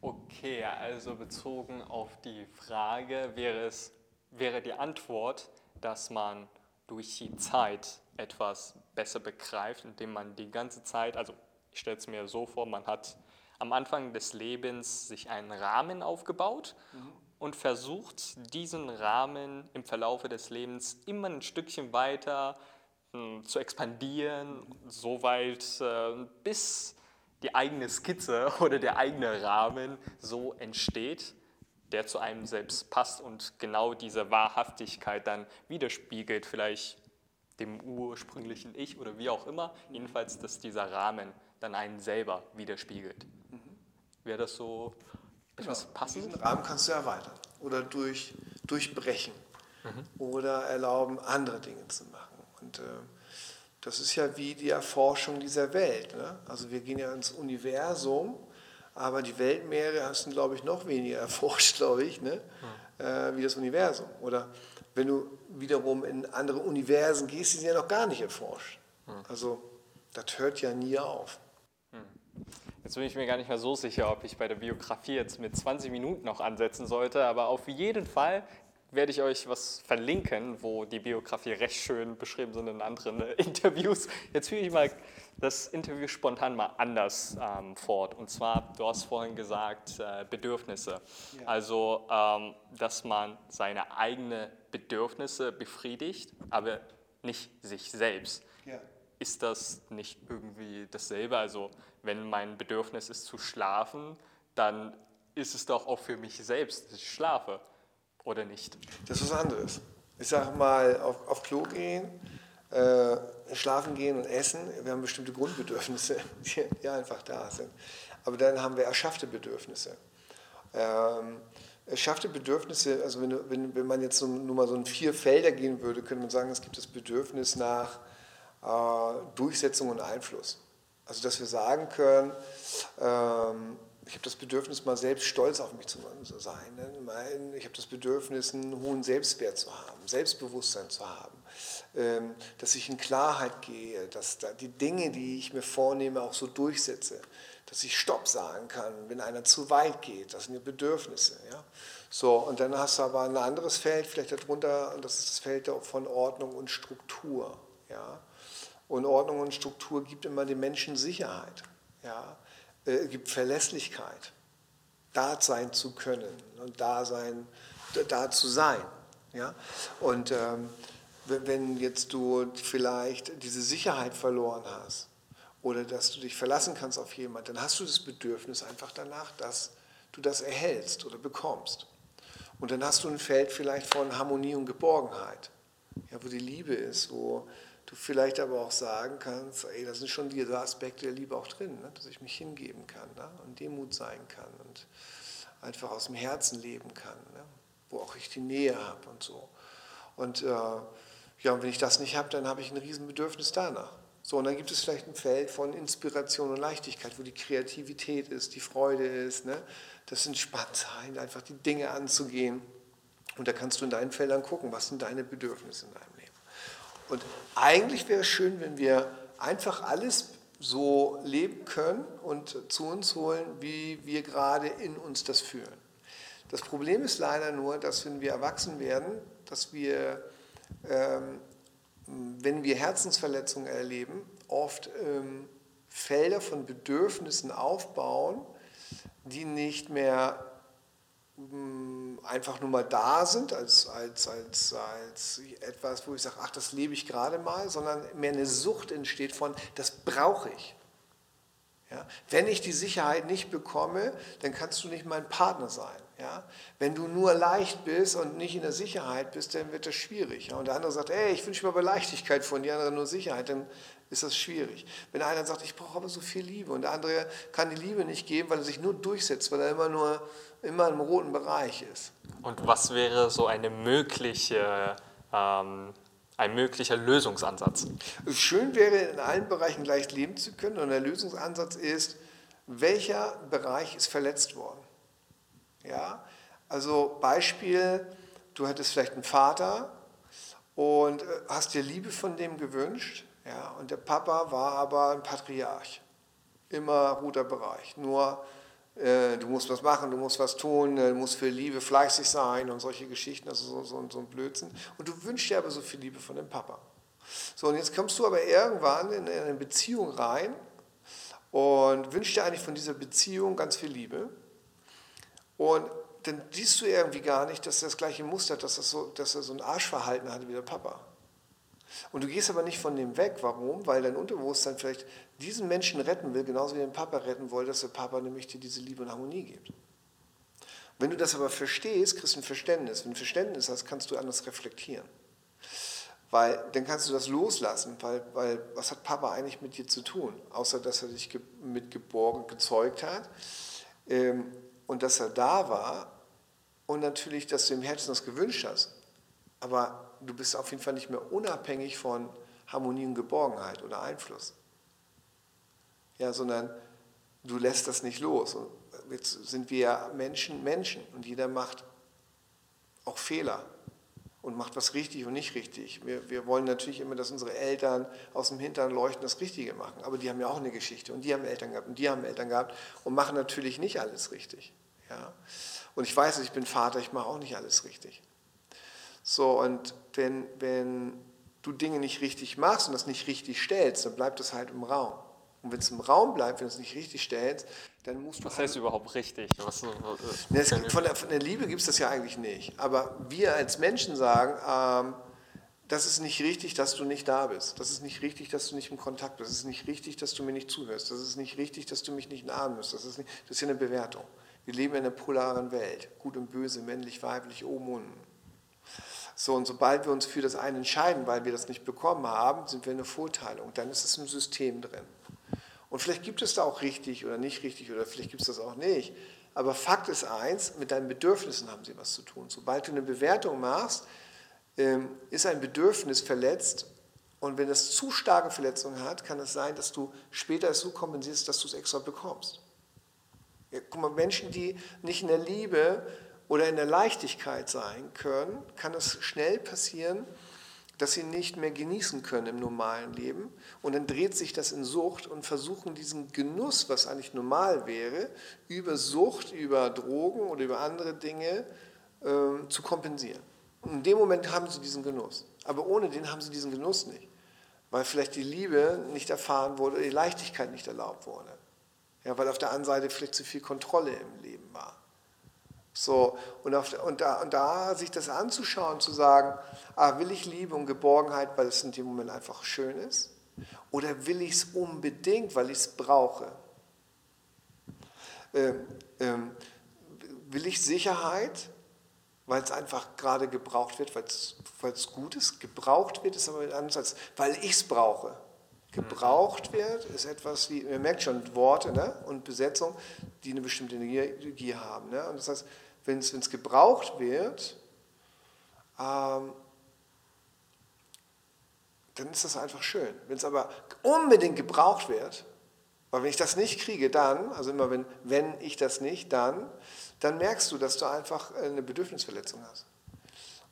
Okay, also bezogen auf die Frage wäre es wäre die Antwort, dass man durch die Zeit etwas besser begreift, indem man die ganze Zeit, also ich stelle es mir so vor, man hat am Anfang des Lebens sich einen Rahmen aufgebaut mhm. und versucht, diesen Rahmen im Verlaufe des Lebens immer ein Stückchen weiter äh, zu expandieren, mhm. so weit äh, bis die eigene Skizze oder der eigene Rahmen so entsteht, der zu einem selbst passt und genau diese Wahrhaftigkeit dann widerspiegelt, vielleicht dem ursprünglichen Ich oder wie auch immer, jedenfalls, dass dieser Rahmen dann einen selber widerspiegelt. Mhm. Wäre das so etwas genau. passend? Diesen Rahmen kannst du erweitern oder durch, durchbrechen mhm. oder erlauben, andere Dinge zu machen. Und äh, das ist ja wie die Erforschung dieser Welt. Ne? Also wir gehen ja ins Universum, aber die Weltmeere hast du, glaube ich, noch weniger erforscht, glaube ich, ne? Mhm. Äh, wie das Universum. Oder wenn du wiederum in andere Universen gehst, die sind ja noch gar nicht erforscht. Hm. Also das hört ja nie auf. Hm. Jetzt bin ich mir gar nicht mehr so sicher, ob ich bei der Biografie jetzt mit 20 Minuten noch ansetzen sollte, aber auf jeden Fall werde ich euch was verlinken, wo die Biografie recht schön beschrieben sind in anderen äh, Interviews. Jetzt führe ich mal das Interview spontan mal anders ähm, fort. Und zwar, du hast vorhin gesagt, äh, Bedürfnisse. Ja. Also, ähm, dass man seine eigenen Bedürfnisse befriedigt, aber nicht sich selbst. Ja. Ist das nicht irgendwie dasselbe? Also, wenn mein Bedürfnis ist zu schlafen, dann ist es doch auch für mich selbst, dass ich schlafe, oder nicht? Das ist was anderes. Ich sage mal, auf, auf Klo gehen äh, schlafen gehen und essen. Wir haben bestimmte Grundbedürfnisse, die, die einfach da sind. Aber dann haben wir erschaffte Bedürfnisse. Ähm, erschaffte Bedürfnisse, also wenn, wenn, wenn man jetzt nur mal so in vier Felder gehen würde, könnte man sagen, es gibt das Bedürfnis nach äh, Durchsetzung und Einfluss. Also dass wir sagen können, ähm, ich habe das Bedürfnis, mal selbst stolz auf mich zu sein. Ich habe das Bedürfnis, einen hohen Selbstwert zu haben, Selbstbewusstsein zu haben, ähm, dass ich in Klarheit gehe, dass da die Dinge, die ich mir vornehme, auch so durchsetze, dass ich Stopp sagen kann, wenn einer zu weit geht. Das sind ja Bedürfnisse. Ja? So, und dann hast du aber ein anderes Feld, vielleicht darunter, und das ist das Feld von Ordnung und Struktur. Ja? Und Ordnung und Struktur gibt immer den Menschen Sicherheit. Ja? Äh, gibt Verlässlichkeit, da sein zu können und da, sein, da zu sein. Ja? Und ähm, wenn jetzt du vielleicht diese Sicherheit verloren hast oder dass du dich verlassen kannst auf jemanden, dann hast du das Bedürfnis einfach danach, dass du das erhältst oder bekommst. Und dann hast du ein Feld vielleicht von Harmonie und Geborgenheit, ja, wo die Liebe ist, wo du vielleicht aber auch sagen kannst, ey, da sind schon diese Aspekte der Liebe auch drin, ne? dass ich mich hingeben kann ne? und Demut sein kann und einfach aus dem Herzen leben kann, ne? wo auch ich die Nähe habe und so. Und äh, ja, und wenn ich das nicht habe, dann habe ich ein Riesenbedürfnis danach. So, und dann gibt es vielleicht ein Feld von Inspiration und Leichtigkeit, wo die Kreativität ist, die Freude ist, ne? das Entspanntsein, einfach die Dinge anzugehen. Und da kannst du in deinen Feldern gucken, was sind deine Bedürfnisse in deinem und eigentlich wäre es schön, wenn wir einfach alles so leben können und zu uns holen, wie wir gerade in uns das fühlen. Das Problem ist leider nur, dass wenn wir erwachsen werden, dass wir, ähm, wenn wir Herzensverletzungen erleben, oft ähm, Felder von Bedürfnissen aufbauen, die nicht mehr einfach nur mal da sind, als, als, als, als etwas, wo ich sage, ach, das lebe ich gerade mal, sondern mehr eine Sucht entsteht von, das brauche ich. Ja? Wenn ich die Sicherheit nicht bekomme, dann kannst du nicht mein Partner sein. Ja? Wenn du nur leicht bist und nicht in der Sicherheit bist, dann wird das schwierig. Ja? Und der andere sagt, ey, ich wünsche mir aber Leichtigkeit von, die andere nur Sicherheit, dann ist das schwierig. Wenn einer sagt, ich brauche aber so viel Liebe und der andere kann die Liebe nicht geben, weil er sich nur durchsetzt, weil er immer nur immer im roten Bereich ist. Und was wäre so eine mögliche, ähm, ein möglicher Lösungsansatz? Schön wäre, in allen Bereichen gleich leben zu können. Und der Lösungsansatz ist, welcher Bereich ist verletzt worden? Ja, also Beispiel, du hattest vielleicht einen Vater und äh, hast dir Liebe von dem gewünscht. Ja, und der Papa war aber ein Patriarch. Immer roter Bereich. Nur äh, du musst was machen, du musst was tun, äh, du musst für Liebe fleißig sein und solche Geschichten, also so, so, so ein Blödsinn. Und du wünschst dir aber so viel Liebe von dem Papa. So, und jetzt kommst du aber irgendwann in eine Beziehung rein und wünschst dir eigentlich von dieser Beziehung ganz viel Liebe. Und dann siehst du irgendwie gar nicht, dass er das gleiche Muster hat, dass, das so, dass er so ein Arschverhalten hatte wie der Papa. Und du gehst aber nicht von dem weg. Warum? Weil dein Unterbewusstsein vielleicht diesen Menschen retten will, genauso wie den Papa retten wollte, dass der Papa nämlich dir diese Liebe und Harmonie gibt. Wenn du das aber verstehst, kriegst du ein Verständnis. Wenn du ein Verständnis hast, kannst du anders reflektieren. Weil dann kannst du das loslassen, weil, weil was hat Papa eigentlich mit dir zu tun? Außer dass er dich mit geboren, gezeugt hat ähm, und dass er da war und natürlich, dass du im Herzen das gewünscht hast. Aber du bist auf jeden Fall nicht mehr unabhängig von Harmonie und Geborgenheit oder Einfluss. Ja, sondern du lässt das nicht los. Und jetzt sind wir ja Menschen, Menschen und jeder macht auch Fehler und macht was richtig und nicht richtig. Wir, wir wollen natürlich immer, dass unsere Eltern aus dem Hintern leuchten, das Richtige machen. Aber die haben ja auch eine Geschichte und die haben Eltern gehabt und die haben Eltern gehabt und machen natürlich nicht alles richtig. Ja? Und ich weiß, ich bin Vater, ich mache auch nicht alles richtig. So, und wenn, wenn du Dinge nicht richtig machst und das nicht richtig stellst, dann bleibt das halt im Raum. Und wenn es im Raum bleibt, wenn du es nicht richtig stellst, dann musst du. Was heißt überhaupt richtig? Was, was, ne, es, von, der, von, der, Liebe gibt es das ja eigentlich nicht. Aber wir als Menschen sagen, ähm, das ist nicht richtig, dass du nicht da bist. Das ist nicht richtig, dass du nicht im Kontakt bist. Das ist nicht richtig, dass du mir nicht zuhörst. Das ist nicht richtig, dass du mich nicht musst. Das ist, nicht, das ist ja eine Bewertung. Wir leben in einer polaren Welt. Gut und böse, männlich, weiblich, oben, unten. So, und sobald wir uns für das eine entscheiden, weil wir das nicht bekommen haben, sind wir in der Vorteilung. Dann ist es im System drin. Und vielleicht gibt es da auch richtig oder nicht richtig oder vielleicht gibt es das auch nicht. Aber Fakt ist eins, mit deinen Bedürfnissen haben sie was zu tun. Sobald du eine Bewertung machst, ähm, ist ein Bedürfnis verletzt und wenn es zu starke Verletzungen hat, kann es sein, dass du später es so kompensierst, dass du es extra bekommst. Ja, guck mal, Menschen, die nicht in der Liebe oder in der Leichtigkeit sein können, kann es schnell passieren, dass sie nicht mehr genießen können im normalen Leben. Und dann dreht sich das in Sucht und versuchen diesen Genuss, was eigentlich normal wäre, über Sucht, über Drogen oder über andere Dinge äh, zu kompensieren. Und in dem Moment haben sie diesen Genuss. Aber ohne den haben sie diesen Genuss nicht, weil vielleicht die Liebe nicht erfahren wurde, die Leichtigkeit nicht erlaubt wurde. Ja, weil auf der anderen Seite vielleicht zu viel Kontrolle im Leben. So, und, auf, und, da, und da sich das anzuschauen, zu sagen, ah, will ich Liebe und Geborgenheit, weil es in dem Moment einfach schön ist? Oder will ich es unbedingt, weil ich es brauche? Ähm, ähm, will ich Sicherheit, weil es einfach gerade gebraucht wird, weil es gut ist? Gebraucht wird ist aber anders als, weil ich es brauche. Gebraucht wird ist etwas wie, man merkt schon Worte ne? und Besetzung, die eine bestimmte Energie haben. Ne? Und das heißt, wenn es gebraucht wird, ähm, dann ist das einfach schön. Wenn es aber unbedingt gebraucht wird, weil wenn ich das nicht kriege, dann, also immer wenn, wenn ich das nicht, dann, dann merkst du, dass du einfach eine Bedürfnisverletzung hast.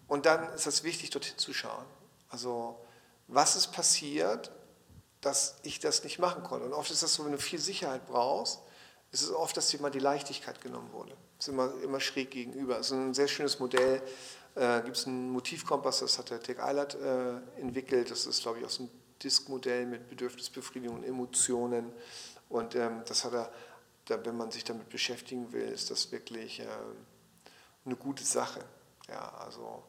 Und dann ist es wichtig, dorthin zu schauen. Also, was ist passiert, dass ich das nicht machen konnte? Und oft ist das so, wenn du viel Sicherheit brauchst, ist es oft, dass dir mal die Leichtigkeit genommen wurde. Ist immer, immer schräg gegenüber. Es ist ein sehr schönes Modell. Äh, Gibt es einen Motivkompass, das hat der Tech Eilert äh, entwickelt. Das ist, glaube ich, aus dem Disk-Modell mit Bedürfnisbefriedigung und Emotionen. Und ähm, das hat er, da, wenn man sich damit beschäftigen will, ist das wirklich äh, eine gute Sache. Ja, also,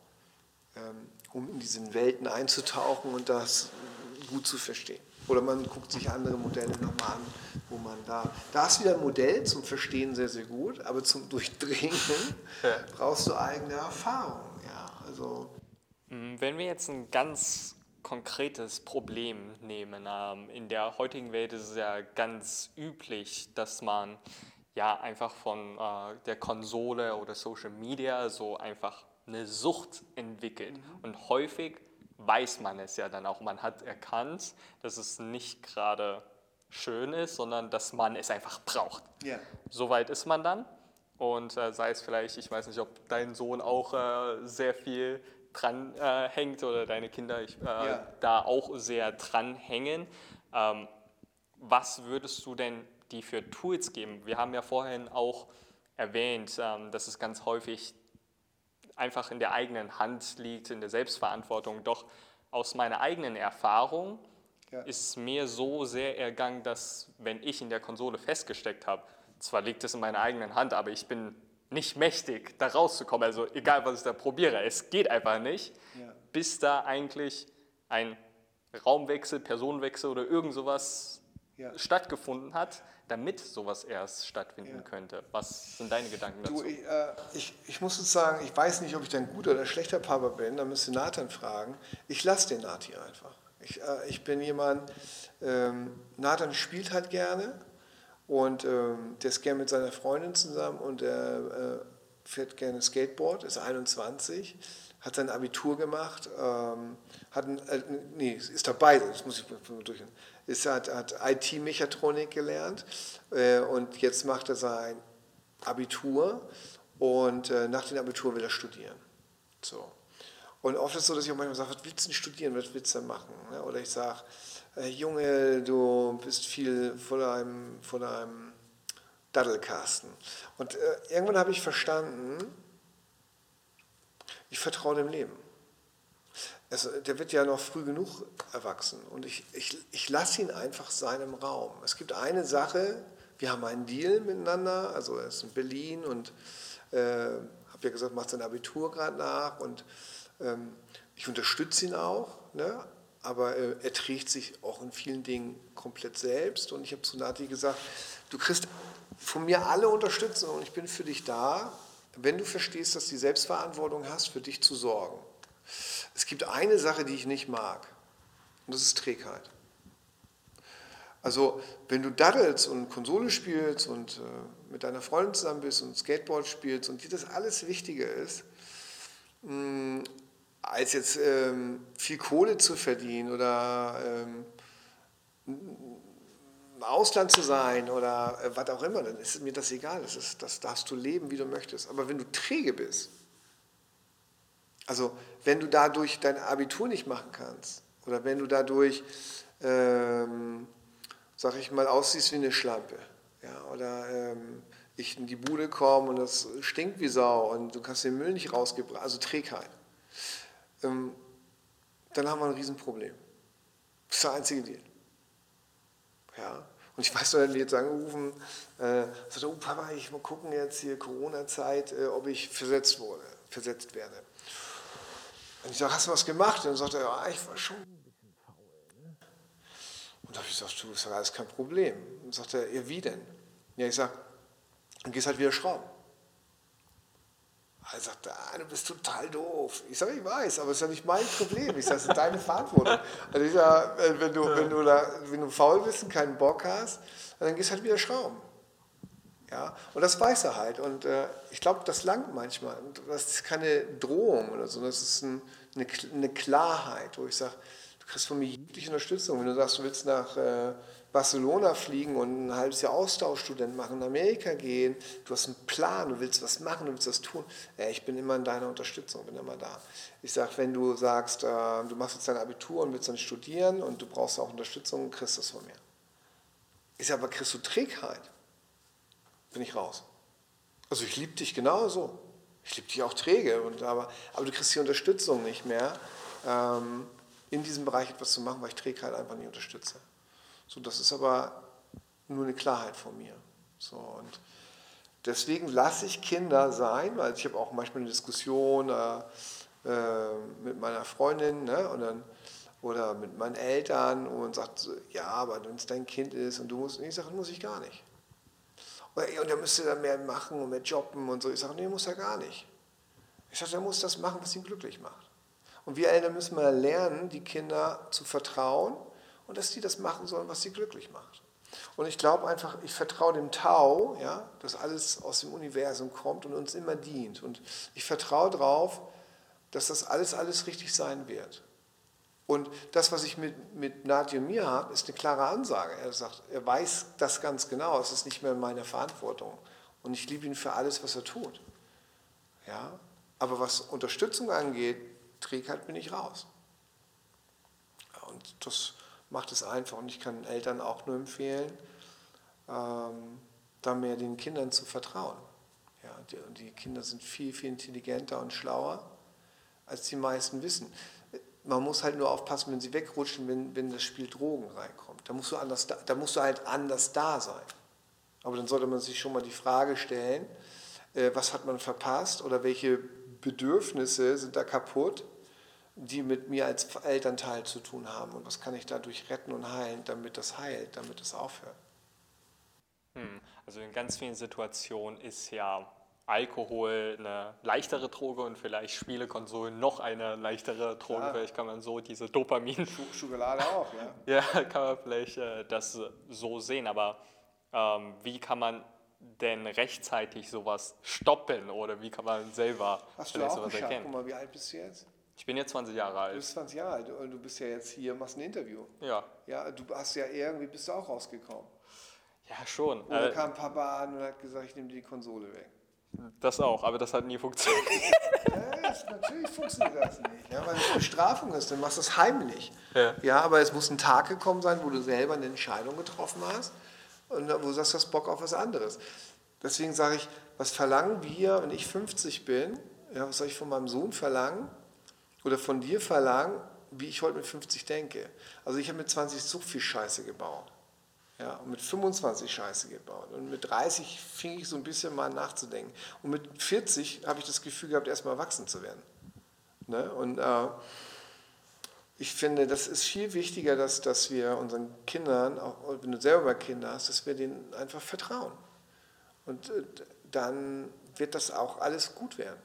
ähm, um in diesen Welten einzutauchen und das gut zu verstehen. Oder man guckt sich andere Modelle nochmal an, wo man da. Da ist wieder ein Modell zum Verstehen sehr, sehr gut, aber zum Durchdringen brauchst du eigene Erfahrung. Ja, also mm, Wenn wir jetzt ein ganz konkretes Problem nehmen, ähm, in der heutigen Welt ist es ja ganz üblich, dass man ja einfach von äh, der Konsole oder Social Media so einfach eine Sucht entwickelt. Mhm. Und häufig weiß man es ja dann auch. Man hat erkannt, dass es nicht gerade schön ist, sondern dass man es einfach braucht. Yeah. Soweit ist man dann. Und äh, sei es vielleicht, ich weiß nicht, ob dein Sohn auch äh, sehr viel dran äh, hängt oder deine Kinder ich, yeah. da auch sehr dran hängen. Ähm, was würdest du denn die für Tools geben? Wir haben ja vorhin auch erwähnt, ähm, dass es ganz häufig einfach in der eigenen Hand liegt, in der Selbstverantwortung. Doch aus meiner eigenen Erfahrung ja. ist es mir so sehr ergangen, dass wenn ich in der Konsole festgesteckt habe, zwar liegt es in meiner eigenen Hand, aber ich bin nicht mächtig, da rauszukommen. Also egal, was ich da probiere, es geht einfach nicht, ja. bis da eigentlich ein Raumwechsel, Personenwechsel oder irgend sowas ja. stattgefunden hat, damit sowas erst stattfinden ja. könnte. Was sind deine Gedanken dazu? Du, ich, äh, ich, ich, muss sagen, ich weiß nicht, ob ich dann guter oder schlechter Papa bin, da müsste Nathan fragen. Ich lasse den Nati einfach. Ich, äh, ich bin jemand, ähm, Nathan spielt halt gerne und ähm, der ist gerne mit seiner Freundin zusammen und er äh, fährt gerne Skateboard, ist 21 hat sein Abitur gemacht, ähm, hat ein, äh, nee, ist dabei, das muss ich durch, ist, hat, hat IT-Mechatronik gelernt äh, und jetzt macht er sein Abitur und äh, nach dem Abitur will er studieren. So. Und oft ist es so, dass ich auch manchmal sage, was willst du denn studieren, was willst du denn machen? Ja, oder ich sage, äh, Junge, du bist viel vor deinem, vor deinem Daddelkasten. Und äh, irgendwann habe ich verstanden, ich vertraue dem Leben. Also, der wird ja noch früh genug erwachsen und ich, ich, ich lasse ihn einfach seinem Raum. Es gibt eine Sache, wir haben einen Deal miteinander, also er ist in Berlin und äh, habe ja gesagt, macht sein Abitur gerade nach und ähm, ich unterstütze ihn auch, ne? aber äh, er trägt sich auch in vielen Dingen komplett selbst und ich habe zu Nati gesagt, du kriegst von mir alle Unterstützung und ich bin für dich da, wenn du verstehst, dass du die Selbstverantwortung hast, für dich zu sorgen. Es gibt eine Sache, die ich nicht mag, und das ist Trägheit. Also, wenn du daddelst und Konsole spielst und äh, mit deiner Freundin zusammen bist und Skateboard spielst und dir das alles wichtiger ist, mh, mm, als jetzt ähm, viel Kohle zu verdienen oder ähm, Ausland zu sein oder äh, was auch immer, dann ist mir das egal. Das, ist, das darfst du leben, wie du möchtest. Aber wenn du träge bist, also wenn du dadurch dein Abitur nicht machen kannst oder wenn du dadurch, ähm, sag ich mal, aussiehst wie eine Schlampe ja, oder ähm, ich in die Bude komme und das stinkt wie Sau und du kannst den Müll nicht rausgebracht, also Trägheit, ähm, dann haben wir ein Riesenproblem. Das ist der einzige Deal. Ja? Und ich weiß noch, dann jetzt angerufen, äh, sagte, oh Papa, ich muss gucken jetzt hier Corona-Zeit, äh, ob ich versetzt wurde, versetzt werde. Und ich sage, hast du was gemacht? Und dann sagt er, ja, ich war schon ein bisschen faul. Ne? Und da habe ich gesagt, du, ist ja alles kein Problem. Und dann sagt er, ja, wie denn? Ja, ich sage, dann gehst halt wieder schrauben. Er sagt, ah, du bist total doof. Ich sage, ich weiß, aber es ist ja nicht mein Problem. Ich sage, es ist deine Verantwortung. Also ich sage, äh, wenn du, wenn, du da, wenn du faul bist und keinen Bock hast, dann gehst halt wieder schrauben. Ja? Und das weiß er halt. Und äh, ich glaube, das langt manchmal. Das ist keine Drohung oder so. Das ist ein, eine, eine, Klarheit, wo ich sage, du kriegst von mir jegliche Unterstützung. Wenn du sagst, du willst nach äh, Barcelona fliegen und ein halbes Jahr Austauschstudent machen, in Amerika gehen, du hast einen Plan, du willst was machen, du willst was tun, ja, ich bin immer in deiner Unterstützung, bin immer da. Ich sage, wenn du sagst, äh, du machst jetzt dein Abitur und willst dann studieren und du brauchst auch Unterstützung, kriegst du das von mir. Ich sage, aber kriegst du Trägheit? Bin ich raus. Also ich liebe dich genauso. Ich liebe dich auch träge, und, aber, aber du kriegst die Unterstützung nicht mehr, ähm, in diesem Bereich etwas zu machen, weil ich Trägheit einfach nicht unterstütze. So, das ist aber nur eine Klarheit von mir. So, und deswegen lasse ich Kinder sein, weil ich habe auch manchmal eine Diskussion äh, äh, mit meiner Freundin ne, und dann, oder mit meinen Eltern und sagt, ja, aber wenn es dein Kind ist und du musst, ich sage, muss ich gar nicht. Und er müsste dann mehr machen und mehr jobben und so. Ich sage, nee, muss er gar nicht. Ich sage, er muss das machen, was ihn glücklich macht. Und wir Eltern müssen mal lernen, die Kinder zu vertrauen und dass die das machen sollen, was sie glücklich macht. Und ich glaube einfach, ich vertraue dem Tau, ja, dass alles aus dem Universum kommt und uns immer dient. Und ich vertraue darauf, dass das alles, alles richtig sein wird. Und das, was ich mit, mit Nadja und mir habe, ist eine klare Ansage. Er sagt, er weiß das ganz genau, es ist nicht mehr meine Verantwortung. Und ich liebe ihn für alles, was er tut. Ja? Aber was Unterstützung angeht, Trägheit bin ich raus. Und das macht es einfach. Und ich kann Eltern auch nur empfehlen, ähm, da mehr den Kindern zu vertrauen. Ja, die, die Kinder sind viel, viel intelligenter und schlauer, als die meisten wissen. Man muss halt nur aufpassen, wenn sie wegrutschen, wenn, wenn das Spiel Drogen reinkommt. Da musst, du anders da, da musst du halt anders da sein. Aber dann sollte man sich schon mal die Frage stellen, äh, was hat man verpasst oder welche Bedürfnisse sind da kaputt die mit mir als Elternteil zu tun haben und was kann ich dadurch retten und heilen, damit das heilt, damit es aufhört. Hm. Also in ganz vielen Situationen ist ja Alkohol eine leichtere Droge und vielleicht Spielekonsolen noch eine leichtere Droge. Ja. Vielleicht kann man so diese Dopamin. Schokolade auch, ja. ja, kann man vielleicht äh, das so sehen. Aber ähm, wie kann man denn rechtzeitig sowas stoppen oder wie kann man selber Hast du auch sowas geschafft? erkennen? Guck mal, wie alt bist du jetzt? Ich bin jetzt 20 Jahre alt. Du bist 20 Jahre alt und du bist ja jetzt hier, machst ein Interview. Ja. Ja, du hast ja irgendwie, bist du auch rausgekommen. Ja, schon. Oder äh, kam Papa an und hat gesagt, ich nehme dir die Konsole weg. Das auch, aber das hat nie funktioniert. Ja, natürlich funktioniert das nicht, ja, weil es eine Bestrafung ist, dann machst du es heimlich. Ja. ja, aber es muss ein Tag gekommen sein, wo du selber eine Entscheidung getroffen hast und wo du sagst, du hast Bock auf was anderes. Deswegen sage ich, was verlangen wir, wenn ich 50 bin, ja, was soll ich von meinem Sohn verlangen, oder von dir verlangen, wie ich heute mit 50 denke. Also ich habe mit 20 so viel Scheiße gebaut. Ja, und mit 25 Scheiße gebaut. Und mit 30 fing ich so ein bisschen mal nachzudenken. Und mit 40 habe ich das Gefühl gehabt, erstmal erwachsen zu werden. Ne? Und äh, ich finde, das ist viel wichtiger, dass, dass wir unseren Kindern, auch wenn du selber Kinder hast, dass wir denen einfach vertrauen. Und äh, dann wird das auch alles gut werden.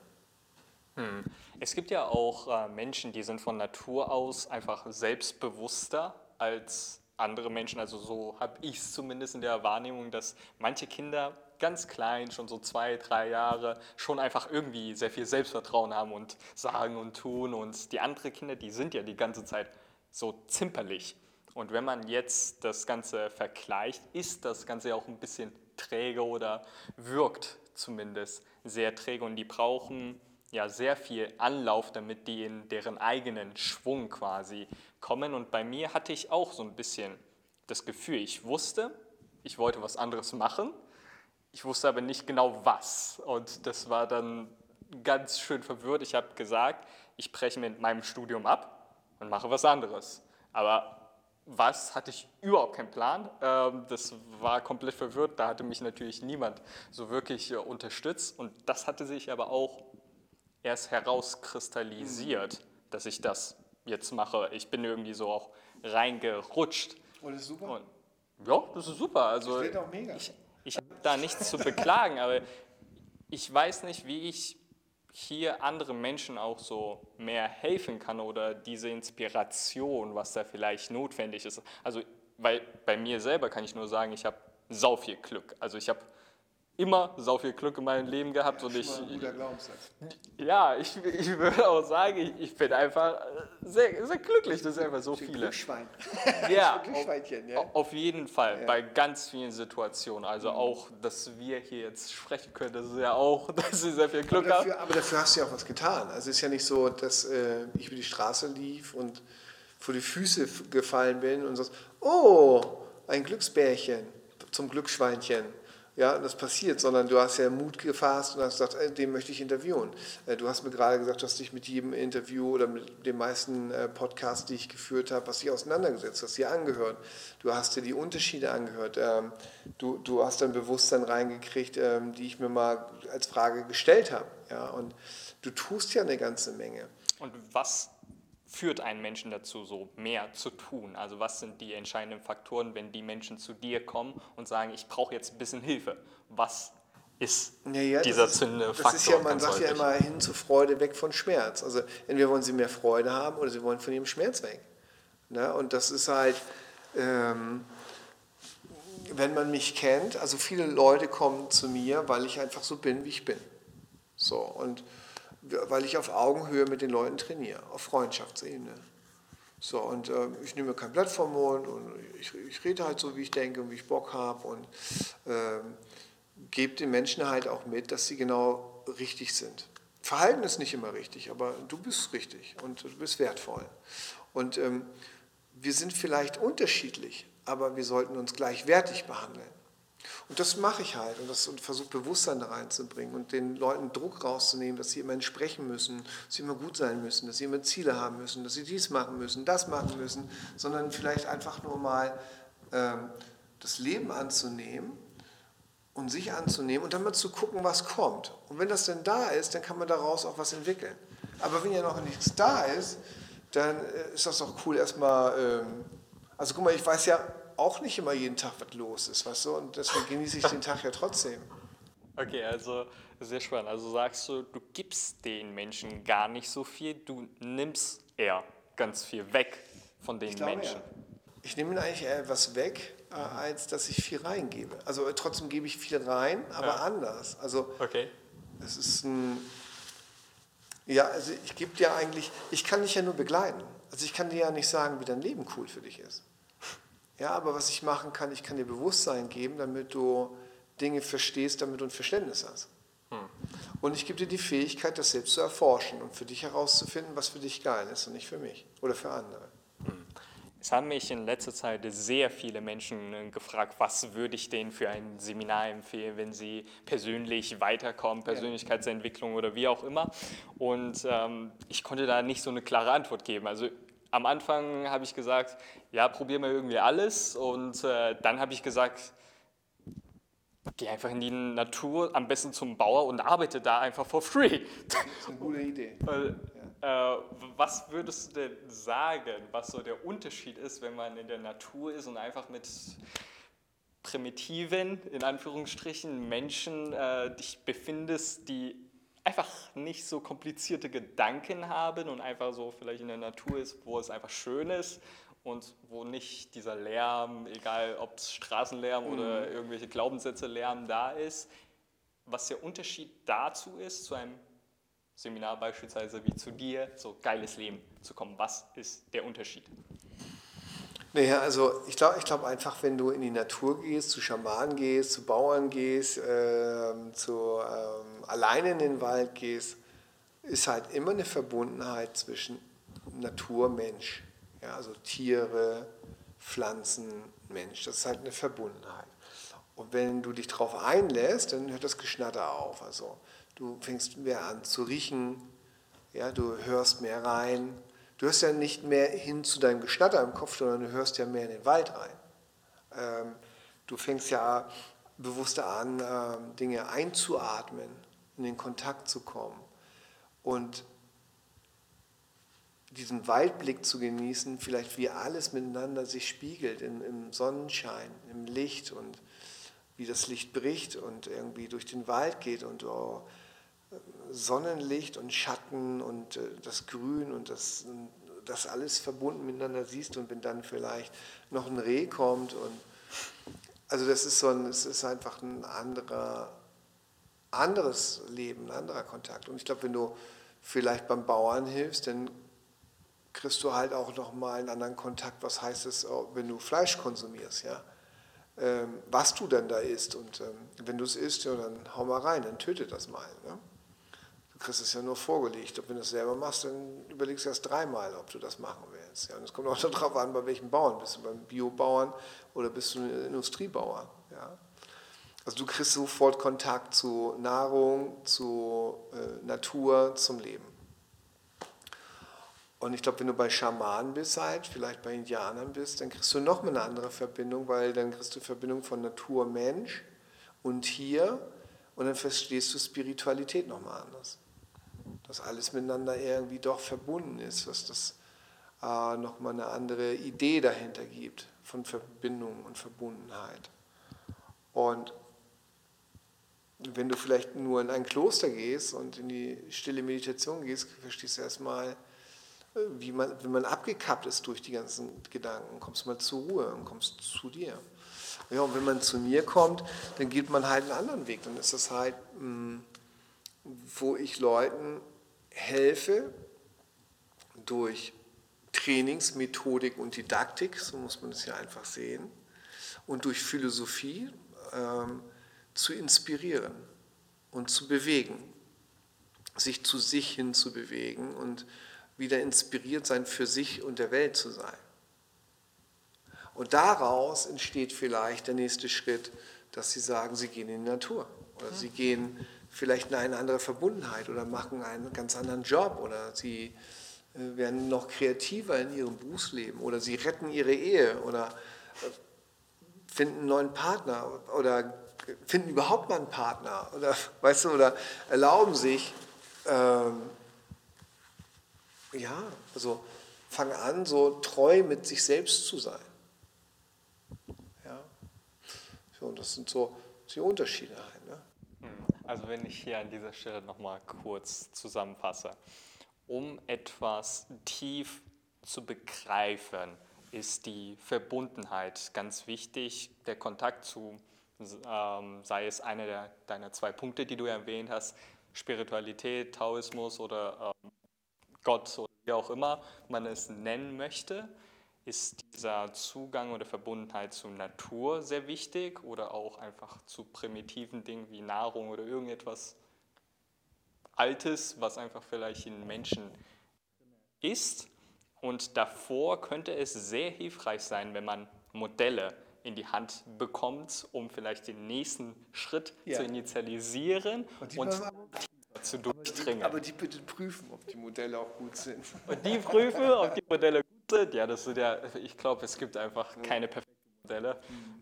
Hm. Es gibt ja auch äh, Menschen, die sind von Natur aus einfach selbstbewusster als andere Menschen. Also so habe ich es zumindest in der Wahrnehmung, dass manche Kinder ganz klein, schon so zwei, drei Jahre, schon einfach irgendwie sehr viel Selbstvertrauen haben und sagen und tun. Und die anderen Kinder, die sind ja die ganze Zeit so zimperlich. Und wenn man jetzt das Ganze vergleicht, ist das Ganze auch ein bisschen träge oder wirkt zumindest sehr träge und die brauchen ja sehr viel Anlauf, damit die in deren eigenen Schwung quasi kommen. Und bei mir hatte ich auch so ein bisschen das Gefühl, ich wusste, ich wollte was anderes machen, ich wusste aber nicht genau was. Und das war dann ganz schön verwirrt. Ich habe gesagt, ich breche mit meinem Studium ab und mache was anderes. Aber was hatte ich überhaupt keinen Plan. Ähm, das war komplett verwirrt. Da hatte mich natürlich niemand so wirklich äh, unterstützt. Und das hatte sich aber auch erst herauskristallisiert, dass ich das jetzt mache. Ich bin irgendwie so auch reingerutscht. Und das ist super? Und, ja, das ist super. Also, das auch mega. Ich, ich habe da nichts zu beklagen, aber ich weiß nicht, wie ich hier anderen Menschen auch so mehr helfen kann oder diese Inspiration, was da vielleicht notwendig ist. Also, weil bei mir selber kann ich nur sagen, ich habe sau viel Glück. Also ich habe immer so viel Glück in meinem Leben gehabt. Ja, und ich, ein guter Glaubenssatz. Ja, ich, ich würde auch sagen, ich, ich bin einfach sehr, sehr glücklich, dass einfach so viele. Glücksschwein. Ja, Glücksschweinchen, ja. Auf jeden Fall, ja. bei ganz vielen Situationen. Also auch, dass wir hier jetzt sprechen können, das ist ja auch, dass sie sehr viel Glück aber dafür, haben. Aber dafür hast du ja auch was getan. Also es ist ja nicht so, dass äh, ich über die Straße lief und vor die Füße gefallen bin und sagst, oh, ein Glücksbärchen zum Glücksschweinchen ja, das passiert, sondern du hast ja Mut gefasst und hast gesagt, ey, den möchte ich interviewen. Äh, du hast mir gerade gesagt, du hast dich mit jedem Interview oder mit den meisten äh, Podcasts, die ich geführt habe, hast dich auseinandergesetzt, hast dir angehört. Du hast dir die Unterschiede angehört. Ähm, du, du hast ein Bewusstsein reingekriegt, ähm, die ich mir mal als Frage gestellt habe. Ja, und du tust ja eine ganze Menge. Und was führt einen Menschen dazu, so mehr zu tun? Also was sind die entscheidenden Faktoren, wenn die Menschen zu dir kommen und sagen, ich brauche jetzt ein bisschen Hilfe? Was ist ja, ja, dieser zündende Faktor? Das ist ja, man sagt ja immer hin zu Freude, weg von Schmerz. Also entweder wollen sie mehr Freude haben oder sie wollen von ihrem Schmerz weg. Ne? Und das ist halt, ähm, wenn man mich kennt, also viele Leute kommen zu mir, weil ich einfach so bin, wie ich bin. So, und weil ich auf Augenhöhe mit den Leuten trainiere, auf Freundschaftsebene. So, und äh, ich nehme kein Blatt vom Mund und ich, ich rede halt so, wie ich denke und wie ich Bock habe und äh, gebe den Menschen halt auch mit, dass sie genau richtig sind. Verhalten ist nicht immer richtig, aber du bist richtig und du bist wertvoll. Und ähm, wir sind vielleicht unterschiedlich, aber wir sollten uns gleichwertig behandeln. Und das mache ich halt und, und versuche Bewusstsein da reinzubringen und den Leuten Druck rauszunehmen, dass sie immer entsprechen müssen, dass sie immer gut sein müssen, dass sie immer Ziele haben müssen, dass sie dies machen müssen, das machen müssen, sondern vielleicht einfach nur mal ähm, das Leben anzunehmen und sich anzunehmen und dann mal zu gucken, was kommt. Und wenn das denn da ist, dann kann man daraus auch was entwickeln. Aber wenn ja noch nichts da ist, dann äh, ist das doch cool erstmal, ähm, also guck mal, ich weiß ja, auch nicht immer jeden Tag was los ist, weißt du? Und deswegen genieße ich den Tag ja trotzdem. Okay, also sehr spannend. Also sagst du, du gibst den Menschen gar nicht so viel, du nimmst eher ganz viel weg von den ich glaube, Menschen. Ja. Ich nehme ihnen eigentlich eher was weg, äh, als dass ich viel reingebe. Also äh, trotzdem gebe ich viel rein, aber ja. anders. Also okay. es ist ein ja, also ich gebe dir eigentlich, ich kann dich ja nur begleiten. Also ich kann dir ja nicht sagen, wie dein Leben cool für dich ist. Ja, aber was ich machen kann, ich kann dir Bewusstsein geben, damit du Dinge verstehst, damit du ein Verständnis hast. Hm. Und ich gebe dir die Fähigkeit, das selbst zu erforschen und für dich herauszufinden, was für dich geil ist und nicht für mich oder für andere. Hm. Es haben mich in letzter Zeit sehr viele Menschen äh, gefragt, was würde ich denen für ein Seminar empfehlen, wenn sie persönlich weiterkommen, Persönlichkeitsentwicklung oder wie auch immer. Und ähm, ich konnte da nicht so eine klare Antwort geben. Also am Anfang habe ich gesagt, ja, probier mal irgendwie alles. Und äh, dann habe ich gesagt, geh einfach in die Natur, am besten zum Bauer und arbeite da einfach for free. Das ist eine gute Idee. ja. äh, was würdest du denn sagen, was so der Unterschied ist, wenn man in der Natur ist und einfach mit primitiven, in Anführungsstrichen, Menschen äh, dich befindest, die einfach nicht so komplizierte Gedanken haben und einfach so vielleicht in der Natur ist, wo es einfach schön ist und wo nicht dieser Lärm, egal ob es Straßenlärm mhm. oder irgendwelche Glaubenssätze Lärm da ist. Was der Unterschied dazu ist, zu einem Seminar beispielsweise wie zu dir, so geiles Leben zu kommen. Was ist der Unterschied? Naja, also ich glaube ich glaub einfach, wenn du in die Natur gehst, zu Schamanen gehst, zu Bauern gehst, äh, zu ähm, alleine in den Wald gehst, ist halt immer eine Verbundenheit zwischen Natur, Mensch. Ja, also Tiere, Pflanzen, Mensch. Das ist halt eine Verbundenheit. Und wenn du dich darauf einlässt, dann hört das Geschnatter auf. Also du fängst mehr an zu riechen, ja, du hörst mehr rein. Du hörst ja nicht mehr hin zu deinem Geschnatter im Kopf, sondern du hörst ja mehr in den Wald rein. Ähm, du fängst ja bewusster an, ähm, Dinge einzuatmen, in den Kontakt zu kommen. Und diesen Waldblick zu genießen, vielleicht wie alles miteinander sich spiegelt in, im Sonnenschein, im Licht und wie das Licht bricht und irgendwie durch den Wald geht und oh, Sonnenlicht und Schatten und äh, das Grün und das, das alles verbunden miteinander siehst und wenn dann vielleicht noch ein Reh kommt und also das ist so ein, es ist einfach ein anderer, anderes Leben, ein anderer Kontakt. Und ich glaube, wenn du vielleicht beim Bauern hilfst, dann kriegst du halt auch nochmal einen anderen Kontakt. Was heißt es, wenn du Fleisch konsumierst, ja? Ähm, was du denn da isst. Und ähm, wenn du es isst, ja, dann hau mal rein, dann töte das mal. Ne? Du kriegst es ja nur vorgelegt. Ob wenn du es selber machst, dann überlegst du erst dreimal, ob du das machen willst. Ja? Und es kommt auch darauf an, bei welchem Bauern. Bist du beim Biobauern oder bist du ein Industriebauer? Ja? Also du kriegst sofort Kontakt zu Nahrung, zu äh, Natur, zum Leben. Und ich glaube, wenn du bei Schamanen bist, halt, vielleicht bei Indianern bist, dann kriegst du noch mal eine andere Verbindung, weil dann kriegst du Verbindung von Natur, Mensch und hier und dann verstehst du Spiritualität nochmal anders. Dass alles miteinander irgendwie doch verbunden ist, dass das äh, nochmal eine andere Idee dahinter gibt von Verbindung und Verbundenheit. Und wenn du vielleicht nur in ein Kloster gehst und in die stille Meditation gehst, verstehst du erstmal, wie man, wenn man abgekappt ist durch die ganzen Gedanken, kommst du mal zur Ruhe und kommst zu dir. Ja, und wenn man zu mir kommt, dann geht man halt einen anderen Weg. Dann ist das halt, hm, wo ich Leuten helfe durch Trainingsmethodik und Didaktik, so muss man es ja einfach sehen, und durch Philosophie ähm, zu inspirieren und zu bewegen, sich zu sich hin zu bewegen und wieder inspiriert sein, für sich und der Welt zu sein. Und daraus entsteht vielleicht der nächste Schritt, dass sie sagen, sie gehen in die Natur oder sie gehen vielleicht in eine andere Verbundenheit oder machen einen ganz anderen Job oder sie äh, werden noch kreativer in ihrem Berufsleben oder sie retten ihre Ehe oder äh, finden einen neuen Partner oder finden überhaupt mal einen Partner oder weißt du oder erlauben sich ähm, ja, also fang an, so treu mit sich selbst zu sein. Ja. So, das sind so die Unterschiede halt. Ne? Also wenn ich hier an dieser Stelle nochmal kurz zusammenfasse. Um etwas tief zu begreifen, ist die Verbundenheit ganz wichtig, der Kontakt zu, ähm, sei es einer der, deiner zwei Punkte, die du erwähnt hast, Spiritualität, Taoismus oder ähm, Gott oder wie auch immer man es nennen möchte, ist dieser Zugang oder Verbundenheit zur Natur sehr wichtig oder auch einfach zu primitiven Dingen wie Nahrung oder irgendetwas Altes, was einfach vielleicht in Menschen ist. Und davor könnte es sehr hilfreich sein, wenn man Modelle in die Hand bekommt, um vielleicht den nächsten Schritt ja. zu initialisieren und, und zu durchdringen. Aber die, aber die bitte prüfen, ob die Modelle auch gut sind. Und die prüfen, ob die Modelle gut sind? Ja, das sind ja, ich glaube, es gibt einfach keine perfekten Modelle.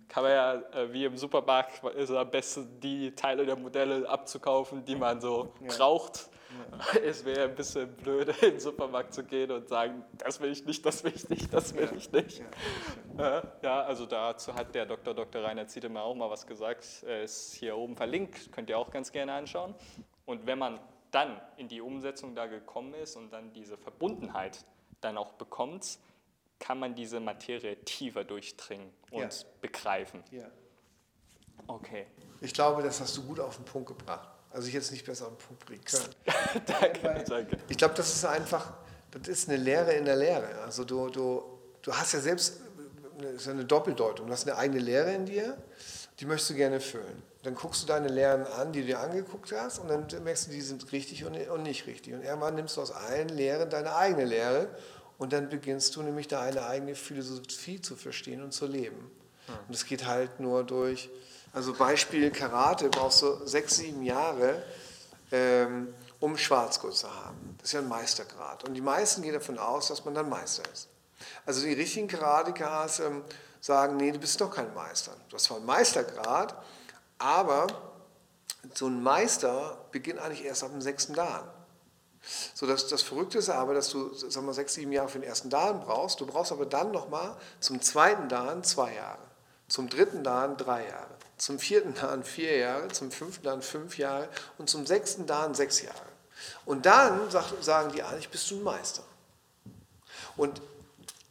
Kann man ja, äh, wie im Supermarkt, ist am besten, die Teile der Modelle abzukaufen, die man so ja. braucht. Ja. Es wäre ein bisschen blöd, in den Supermarkt zu gehen und sagen, das will ich nicht, das will ich nicht, das will ich nicht. Ja, ja also dazu hat der Dr. Dr. Rainer Ziedemann auch mal was gesagt. Er ist hier oben verlinkt, könnt ihr auch ganz gerne anschauen. Und wenn man dann in die Umsetzung da gekommen ist und dann diese Verbundenheit dann auch bekommt, kann man diese Materie tiefer durchdringen und ja. begreifen. Ja. Okay. Ich glaube, das hast du gut auf den Punkt gebracht. Also ich jetzt nicht besser auf den Punkt bringen können. danke, danke. Ich glaube, das ist einfach, das ist eine Lehre in der Lehre. Also du, du, du hast ja selbst ist eine Doppeldeutung. Du hast eine eigene Lehre in dir, die möchtest du gerne füllen. Dann guckst du deine Lehren an, die du dir angeguckt hast, und dann merkst du, die sind richtig und nicht richtig. Und irgendwann nimmst du aus allen Lehren deine eigene Lehre und dann beginnst du nämlich deine eigene Philosophie zu verstehen und zu leben. Und es geht halt nur durch, also Beispiel Karate, brauchst du sechs, sieben Jahre, ähm, um Schwarzgurt zu haben. Das ist ja ein Meistergrad. Und die meisten gehen davon aus, dass man dann Meister ist. Also die richtigen Karatekas ähm, sagen, nee, du bist doch kein Meister. Du hast zwar einen Meistergrad, aber so ein Meister beginnt eigentlich erst ab dem sechsten Dan. So, das, das Verrückte ist aber, dass du sagen wir, sechs, sieben Jahre für den ersten Dan brauchst. Du brauchst aber dann nochmal zum zweiten Dan zwei Jahre, zum dritten Dan drei Jahre, zum vierten Dan vier Jahre, zum fünften Dan fünf Jahre und zum sechsten Dan sechs Jahre. Und dann sagen die eigentlich, bist du ein Meister. Und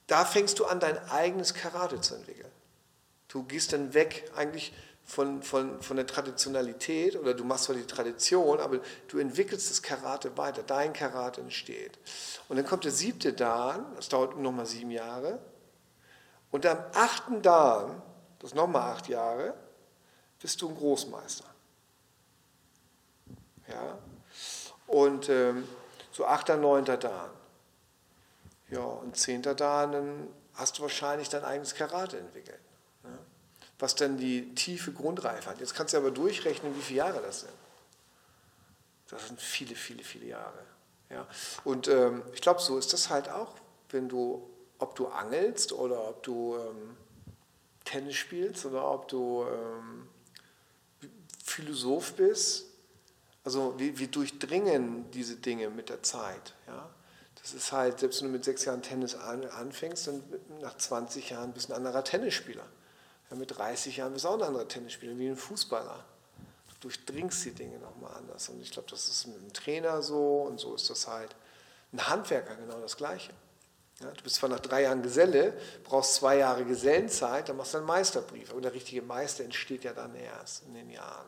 da fängst du an, dein eigenes Karate zu entwickeln. Du gehst dann weg eigentlich von, von, von der Traditionalität oder du machst zwar die Tradition, aber du entwickelst das Karate weiter. Dein Karate entsteht. Und dann kommt der siebte Dan, das dauert nochmal sieben Jahre. Und am achten Dan, das nochmal acht Jahre, bist du ein Großmeister. Ja? Und ähm, so achter, neunter Dan. Ja, und zehnter Dan, dann hast du wahrscheinlich dein eigenes Karate entwickelt was dann die tiefe Grundreife hat. Jetzt kannst du aber durchrechnen, wie viele Jahre das sind. Das sind viele, viele, viele Jahre. Ja. Und ähm, ich glaube, so ist das halt auch, wenn du, ob du angelst oder ob du ähm, Tennis spielst oder ob du ähm, Philosoph bist. Also wir, wir, durchdringen diese Dinge mit der Zeit. Ja. Das ist halt, selbst wenn du mit sechs Jahren Tennis anfängst, dann nach 20 Jahren bist du ein anderer Tennisspieler. Ja, mit 30 Jahren bist du auch ein anderer Tennisspieler, wie ein Fußballer. Du durchdringst die Dinge nochmal anders. Und ich glaube, das ist mit einem Trainer so und so ist das halt. Ein Handwerker genau das Gleiche. Ja, du bist zwar nach drei Jahren Geselle, brauchst zwei Jahre Gesellenzeit, dann machst du einen Meisterbrief. Aber der richtige Meister entsteht ja dann erst in den Jahren.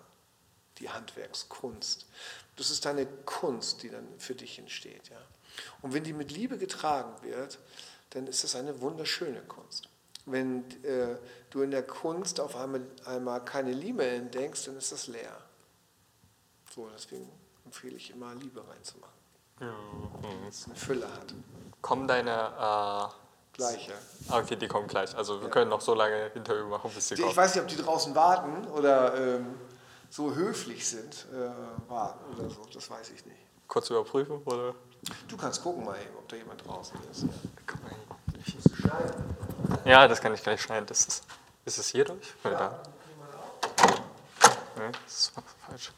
Die Handwerkskunst. Das ist deine Kunst, die dann für dich entsteht. Ja. Und wenn die mit Liebe getragen wird, dann ist das eine wunderschöne Kunst wenn äh, du in der Kunst auf einmal, einmal keine Liebe entdeckst, dann ist das leer. So, deswegen empfehle ich immer, Liebe reinzumachen. Mhm. Dass es eine Fülle hat. Kommen deine. Äh Gleiche. Ah, okay, die kommen gleich. Also wir ja. können noch so lange Interview machen, bis die, die kommen. Ich weiß nicht, ob die draußen warten oder ähm, so höflich sind, äh, warten oder so. Das weiß ich nicht. Kurz überprüfen, oder? Du kannst gucken mal, ob da jemand draußen ist. Guck mal. Ich muss schneiden. Ja, das kann ich gleich schneiden. Das ist, ist es hier durch? Oder ja. da? Nee, das ist falsch.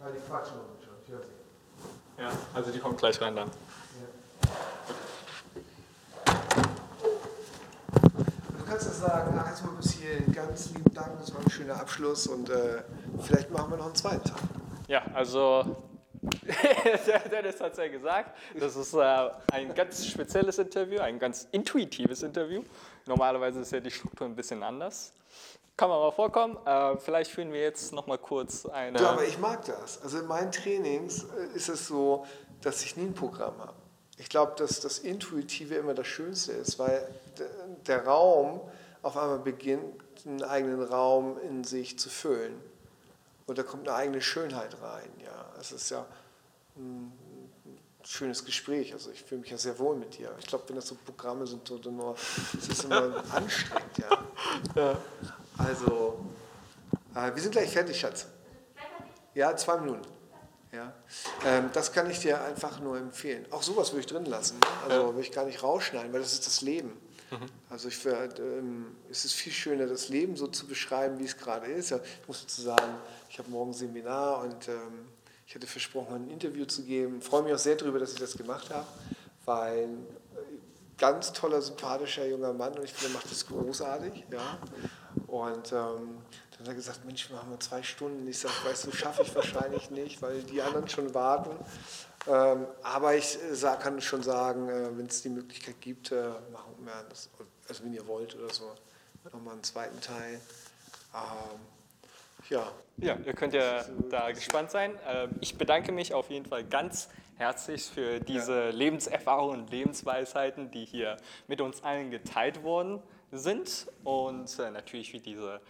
Ja, die quatschen schon, ich höre sie. Ja, also die kommt gleich rein dann. Du kannst ja sagen, ach, jetzt mal bis hierhin, ganz lieben Dank, das war ein schöner Abschluss und äh, vielleicht machen wir noch einen zweiten Teil. Ja, also Dennis hat es ja gesagt, das ist äh, ein ganz spezielles Interview, ein ganz intuitives Interview. Normalerweise ist ja die Struktur ein bisschen anders. Kann man mal vorkommen. Äh, vielleicht führen wir jetzt noch mal kurz eine. Ja, aber ich mag das. Also in meinen Trainings äh, ist es so, dass ich nie ein Programm habe. Ich glaube, dass das Intuitive immer das Schönste ist, weil der Raum auf einmal beginnt, einen eigenen Raum in sich zu füllen. Und da kommt eine eigene Schönheit rein. Ja, es ist ja ein schönes Gespräch. Also ich fühle mich ja sehr wohl mit dir. Ich glaube, wenn das so Programme sind nur, es ist immer anstrengend. Ja. ja. Also, äh, wir sind gleich fertig, Schatz. Ja, zwei Minuten. Ja. Ähm, das kann ich dir einfach nur empfehlen. Auch sowas würde ich drin lassen. Ne? Also ja. würde ich gar nicht rausschneiden, weil das ist das Leben. Mhm. Also ich, ähm, es ist viel schöner, das Leben so zu beschreiben, wie es gerade ist. Ich muss dazu sagen, ich habe morgen ein Seminar und ähm, ich hatte versprochen, ein Interview zu geben. Ich freue mich auch sehr darüber, dass ich das gemacht habe, weil ein äh, ganz toller, sympathischer junger Mann und ich finde, er macht das großartig. Ja. Und ähm, dann hat er gesagt, Mensch, wir haben nur zwei Stunden. Ich sage, weißt du, schaffe ich wahrscheinlich nicht, weil die anderen schon warten. Ähm, aber ich äh, kann schon sagen, äh, wenn es die Möglichkeit gibt, äh, machen wir das, also wenn ihr wollt oder so, nochmal einen zweiten Teil. Ähm, Ja. Ja, ihr könnt ja da gespannt sein. Ähm, Ich bedanke mich auf jeden Fall ganz herzlich für diese Lebenserfahrungen und Lebensweisheiten, die hier mit uns allen geteilt worden sind. Und äh, natürlich wie diese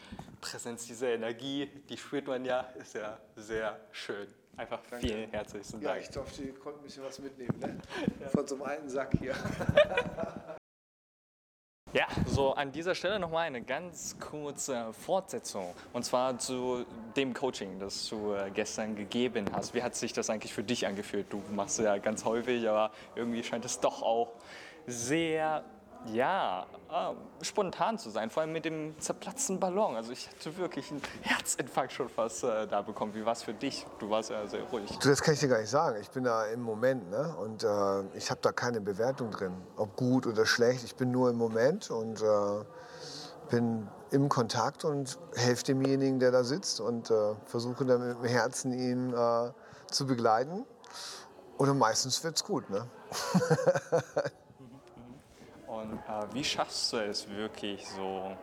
Präsenz, diese Energie, die spürt man ja, ist ja sehr schön. Einfach vielen herzlichen Ja, Dank. ich durfte, konnte ein bisschen was mitnehmen, ne? Von so einem alten Sack hier. Ja, so an dieser Stelle nochmal eine ganz kurze Fortsetzung. Und zwar zu dem Coaching, das du äh, gestern gegeben hast. Wie hat sich das eigentlich für dich angefühlt? Du machst es ja ganz häufig, aber irgendwie scheint es doch auch sehr, ja, äh, spontan zu sein. Vor allem mit dem zerplatzten Ballon. Also ich hatte wirklich einen Herzinfarkt schon fast äh, da bekommen. Wie war es für dich? Du warst ja sehr ruhig. Du, das kann ich dir gar nicht sagen. Ich bin da im Moment ne? und äh, ich habe da keine Bewertung drin, ob gut oder schlecht. Ich bin nur im Moment und äh, bin im Kontakt und helfe demjenigen, der da sitzt und äh, versuche dann mit dem Herzen ihn äh, zu begleiten. Oder meistens wird's gut. Ne? Und äh, wie schaffst du es wirklich so,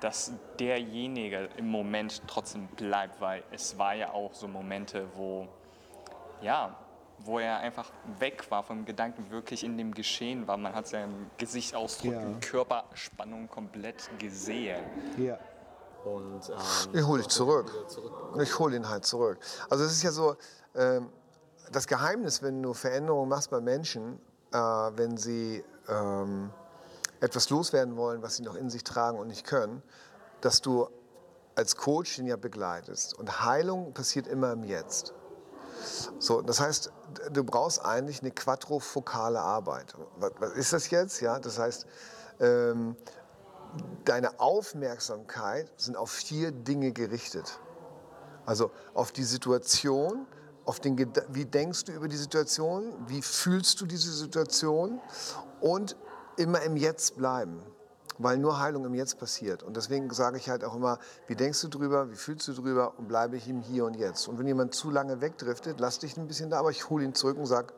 dass derjenige im Moment trotzdem bleibt? Weil es war ja auch so Momente, wo, ja, wo er einfach weg war vom Gedanken, wirklich in dem Geschehen war. Man hat seinen Gesichtsausdruck, Ja. Körperspannung komplett gesehen. Ja. Und ähm, Ich hole dich zurück. Ich hole ihn halt zurück. Also es ist ja so, ähm, das Geheimnis, wenn du Veränderungen machst bei Menschen, äh, wenn sie ähm, etwas loswerden wollen, was sie noch in sich tragen und nicht können, dass du als Coach ihn ja begleitest. Und Heilung passiert immer im Jetzt. So, das heißt, du brauchst eigentlich eine quadrofokale Arbeit. Was, was ist das jetzt? Ja, das heißt, ähm, deine Aufmerksamkeit sind auf vier Dinge gerichtet. Also auf die Situation, auf den wie denkst du über die Situation, wie fühlst du diese Situation und immer im Jetzt bleiben. Weil nur Heilung im Jetzt passiert. Und deswegen sage ich halt auch immer, wie denkst du drüber, wie fühlst du drüber und bleibe ich im Hier und Jetzt. Und wenn jemand zu lange wegdriftet, lass dich ein bisschen da, aber ich hole ihn zurück und sage,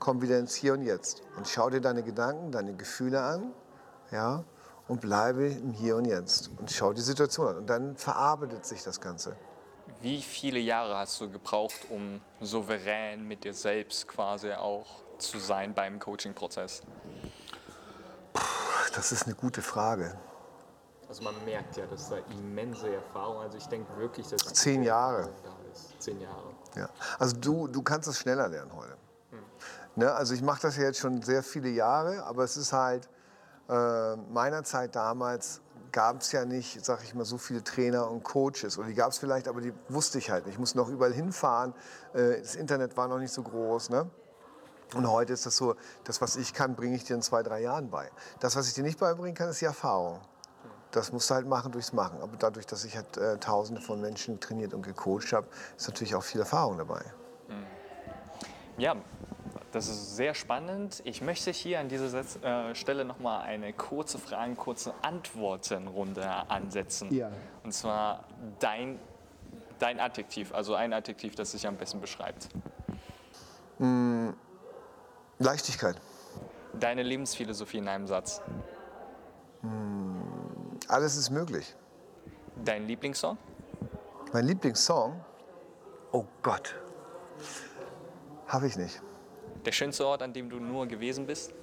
komm wieder ins Hier und Jetzt. Und schau dir deine Gedanken, deine Gefühle an, ja, und bleibe im Hier und Jetzt. Und schau die Situation an. Und dann verarbeitet sich das Ganze. wie viele Jahre hast du gebraucht, um souverän mit dir selbst quasi auch zu sein beim Coaching-Prozess? Das ist eine gute Frage. Also man merkt ja, dass da immense Erfahrung, also ich denke wirklich, dass Zehn Jahre. da ist. Zehn Jahre. Ja. Also du, du kannst es schneller lernen heute. Ne? Also ich mache das ja jetzt schon sehr viele Jahre, aber es ist halt, äh, meiner Zeit damals gab es ja nicht, sag ich mal, so viele Trainer und Coaches. Oder die gab es vielleicht, aber die wusste ich halt nicht. Ich musste noch überall hinfahren. Äh, das Internet war noch nicht so groß. Ne? Und heute ist das so, das, was ich kann, bringe ich dir in zwei, drei Jahren bei. Das, was ich dir nicht beibringen kann, ist die Erfahrung. Das musst du halt machen durchs Machen. Aber dadurch, dass ich halt äh, Tausende von Menschen trainiert und gecoacht habe, ist natürlich auch viel Erfahrung dabei. Ja, das ist sehr spannend. Ich möchte hier an dieser Setz äh, Stelle nochmal eine kurze Fragen, kurze Antwortenrunde ansetzen. Ja. Und zwar dein, dein Adjektiv, also ein Adjektiv, das dich am besten beschreibt. Leichtigkeit. Deine Lebensphilosophie in einem Satz. Alles ist möglich. Dein Lieblingssong? Mein Lieblingssong? Oh Gott. Habe ich nicht. Der schönste Ort, an dem du nur gewesen bist?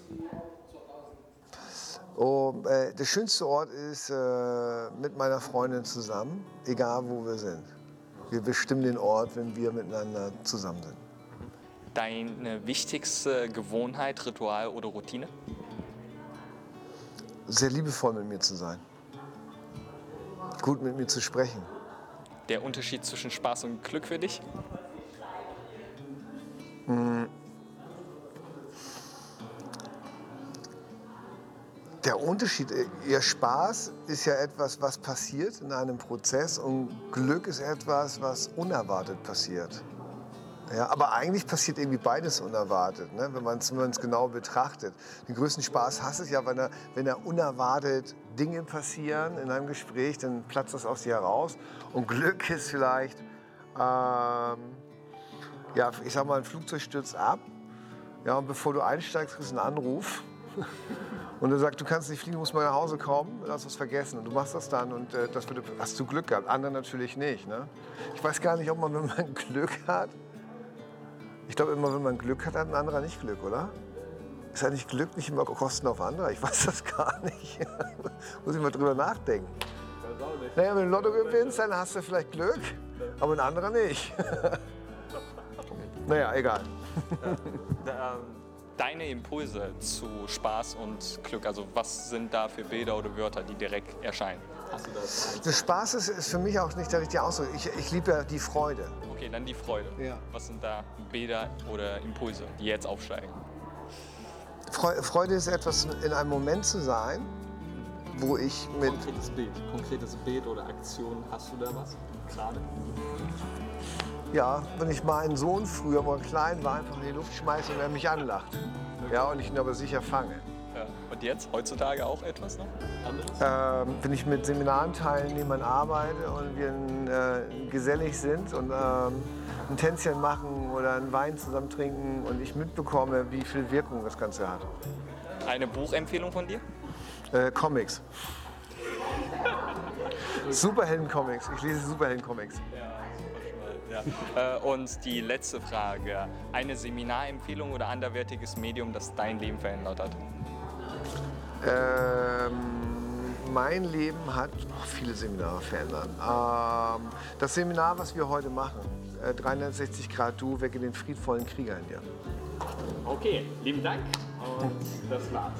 Oh, äh, der schönste Ort ist äh, mit meiner Freundin zusammen, egal wo wir sind. Wir bestimmen den Ort, wenn wir miteinander zusammen sind. Deine wichtigste Gewohnheit, Ritual oder Routine? Sehr liebevoll mit mir zu sein. Gut mit mir zu sprechen. Der Unterschied zwischen Spaß und Glück für dich? Der Unterschied, äh, ihr Spaß ist ja etwas, was passiert in einem Prozess und Glück ist etwas, was unerwartet passiert. Ja, aber eigentlich passiert irgendwie beides unerwartet, ne? wenn man es genau betrachtet. Den größten Spaß hast es ja, wenn, er, wenn er unerwartet Dinge passieren in einem Gespräch, dann platzt das aus dir heraus. Und Glück ist vielleicht, ähm, ja, ich sag mal, ein Flugzeug stürzt ab. Ja, und bevor du einsteigst, kriegst du einen Anruf. Und er sagt, du kannst nicht fliegen, du musst mal nach Hause kommen, hast was vergessen. Und du machst das dann und äh, das würde, hast du Glück gehabt. Andere natürlich nicht. Ne? Ich weiß gar nicht, ob man, wenn man Glück hat, ich glaube immer, wenn man Glück hat, hat ein anderer nicht Glück, oder? Ist eigentlich Glück nicht immer Kosten auf andere? Ich weiß das gar nicht. Muss ich mal drüber nachdenken. Naja, wenn du Lotto gewinnst, dann hast du vielleicht Glück, aber ein anderer nicht. naja, egal. Deine Impulse zu Spaß und Glück, also was sind da für Bilder oder Wörter, die direkt erscheinen? Hast du das? Das Spaß ist, ist für mich auch nicht der richtige Ausdruck. Ich, ich liebe ja die Freude. Okay, dann die Freude. Ja. Was sind da Bilder oder Impulse, die jetzt aufsteigen? Freu- Freude ist etwas, in einem Moment zu sein, wo ich mit Konkretes Bild, konkretes Bild oder Aktion, hast du da was gerade? Ja, wenn ich meinen Sohn früher, wo er klein war, einfach in die Luft schmeiße und er mich anlacht. Ja, und ich ihn aber sicher fange. Ja. Und jetzt, heutzutage auch etwas noch? Anderes? Ähm, wenn ich mit Seminarenteilnehmern arbeite und wir äh, gesellig sind und ähm, ein Tänzchen machen oder einen Wein zusammen trinken und ich mitbekomme, wie viel Wirkung das Ganze hat. Eine Buchempfehlung von dir? Äh, Comics. Superhelden-Comics. Ich lese Superhelden-Comics. Ja. Äh, Und die letzte Frage. Eine Seminarempfehlung oder anderwertiges Medium, das dein Leben verändert hat? Ähm, mein Leben hat viele Seminare verändert. Ähm, das Seminar, was wir heute machen, äh, 360 Grad Du, wecke den friedvollen Krieger in dir. Okay, lieben Dank und das war's.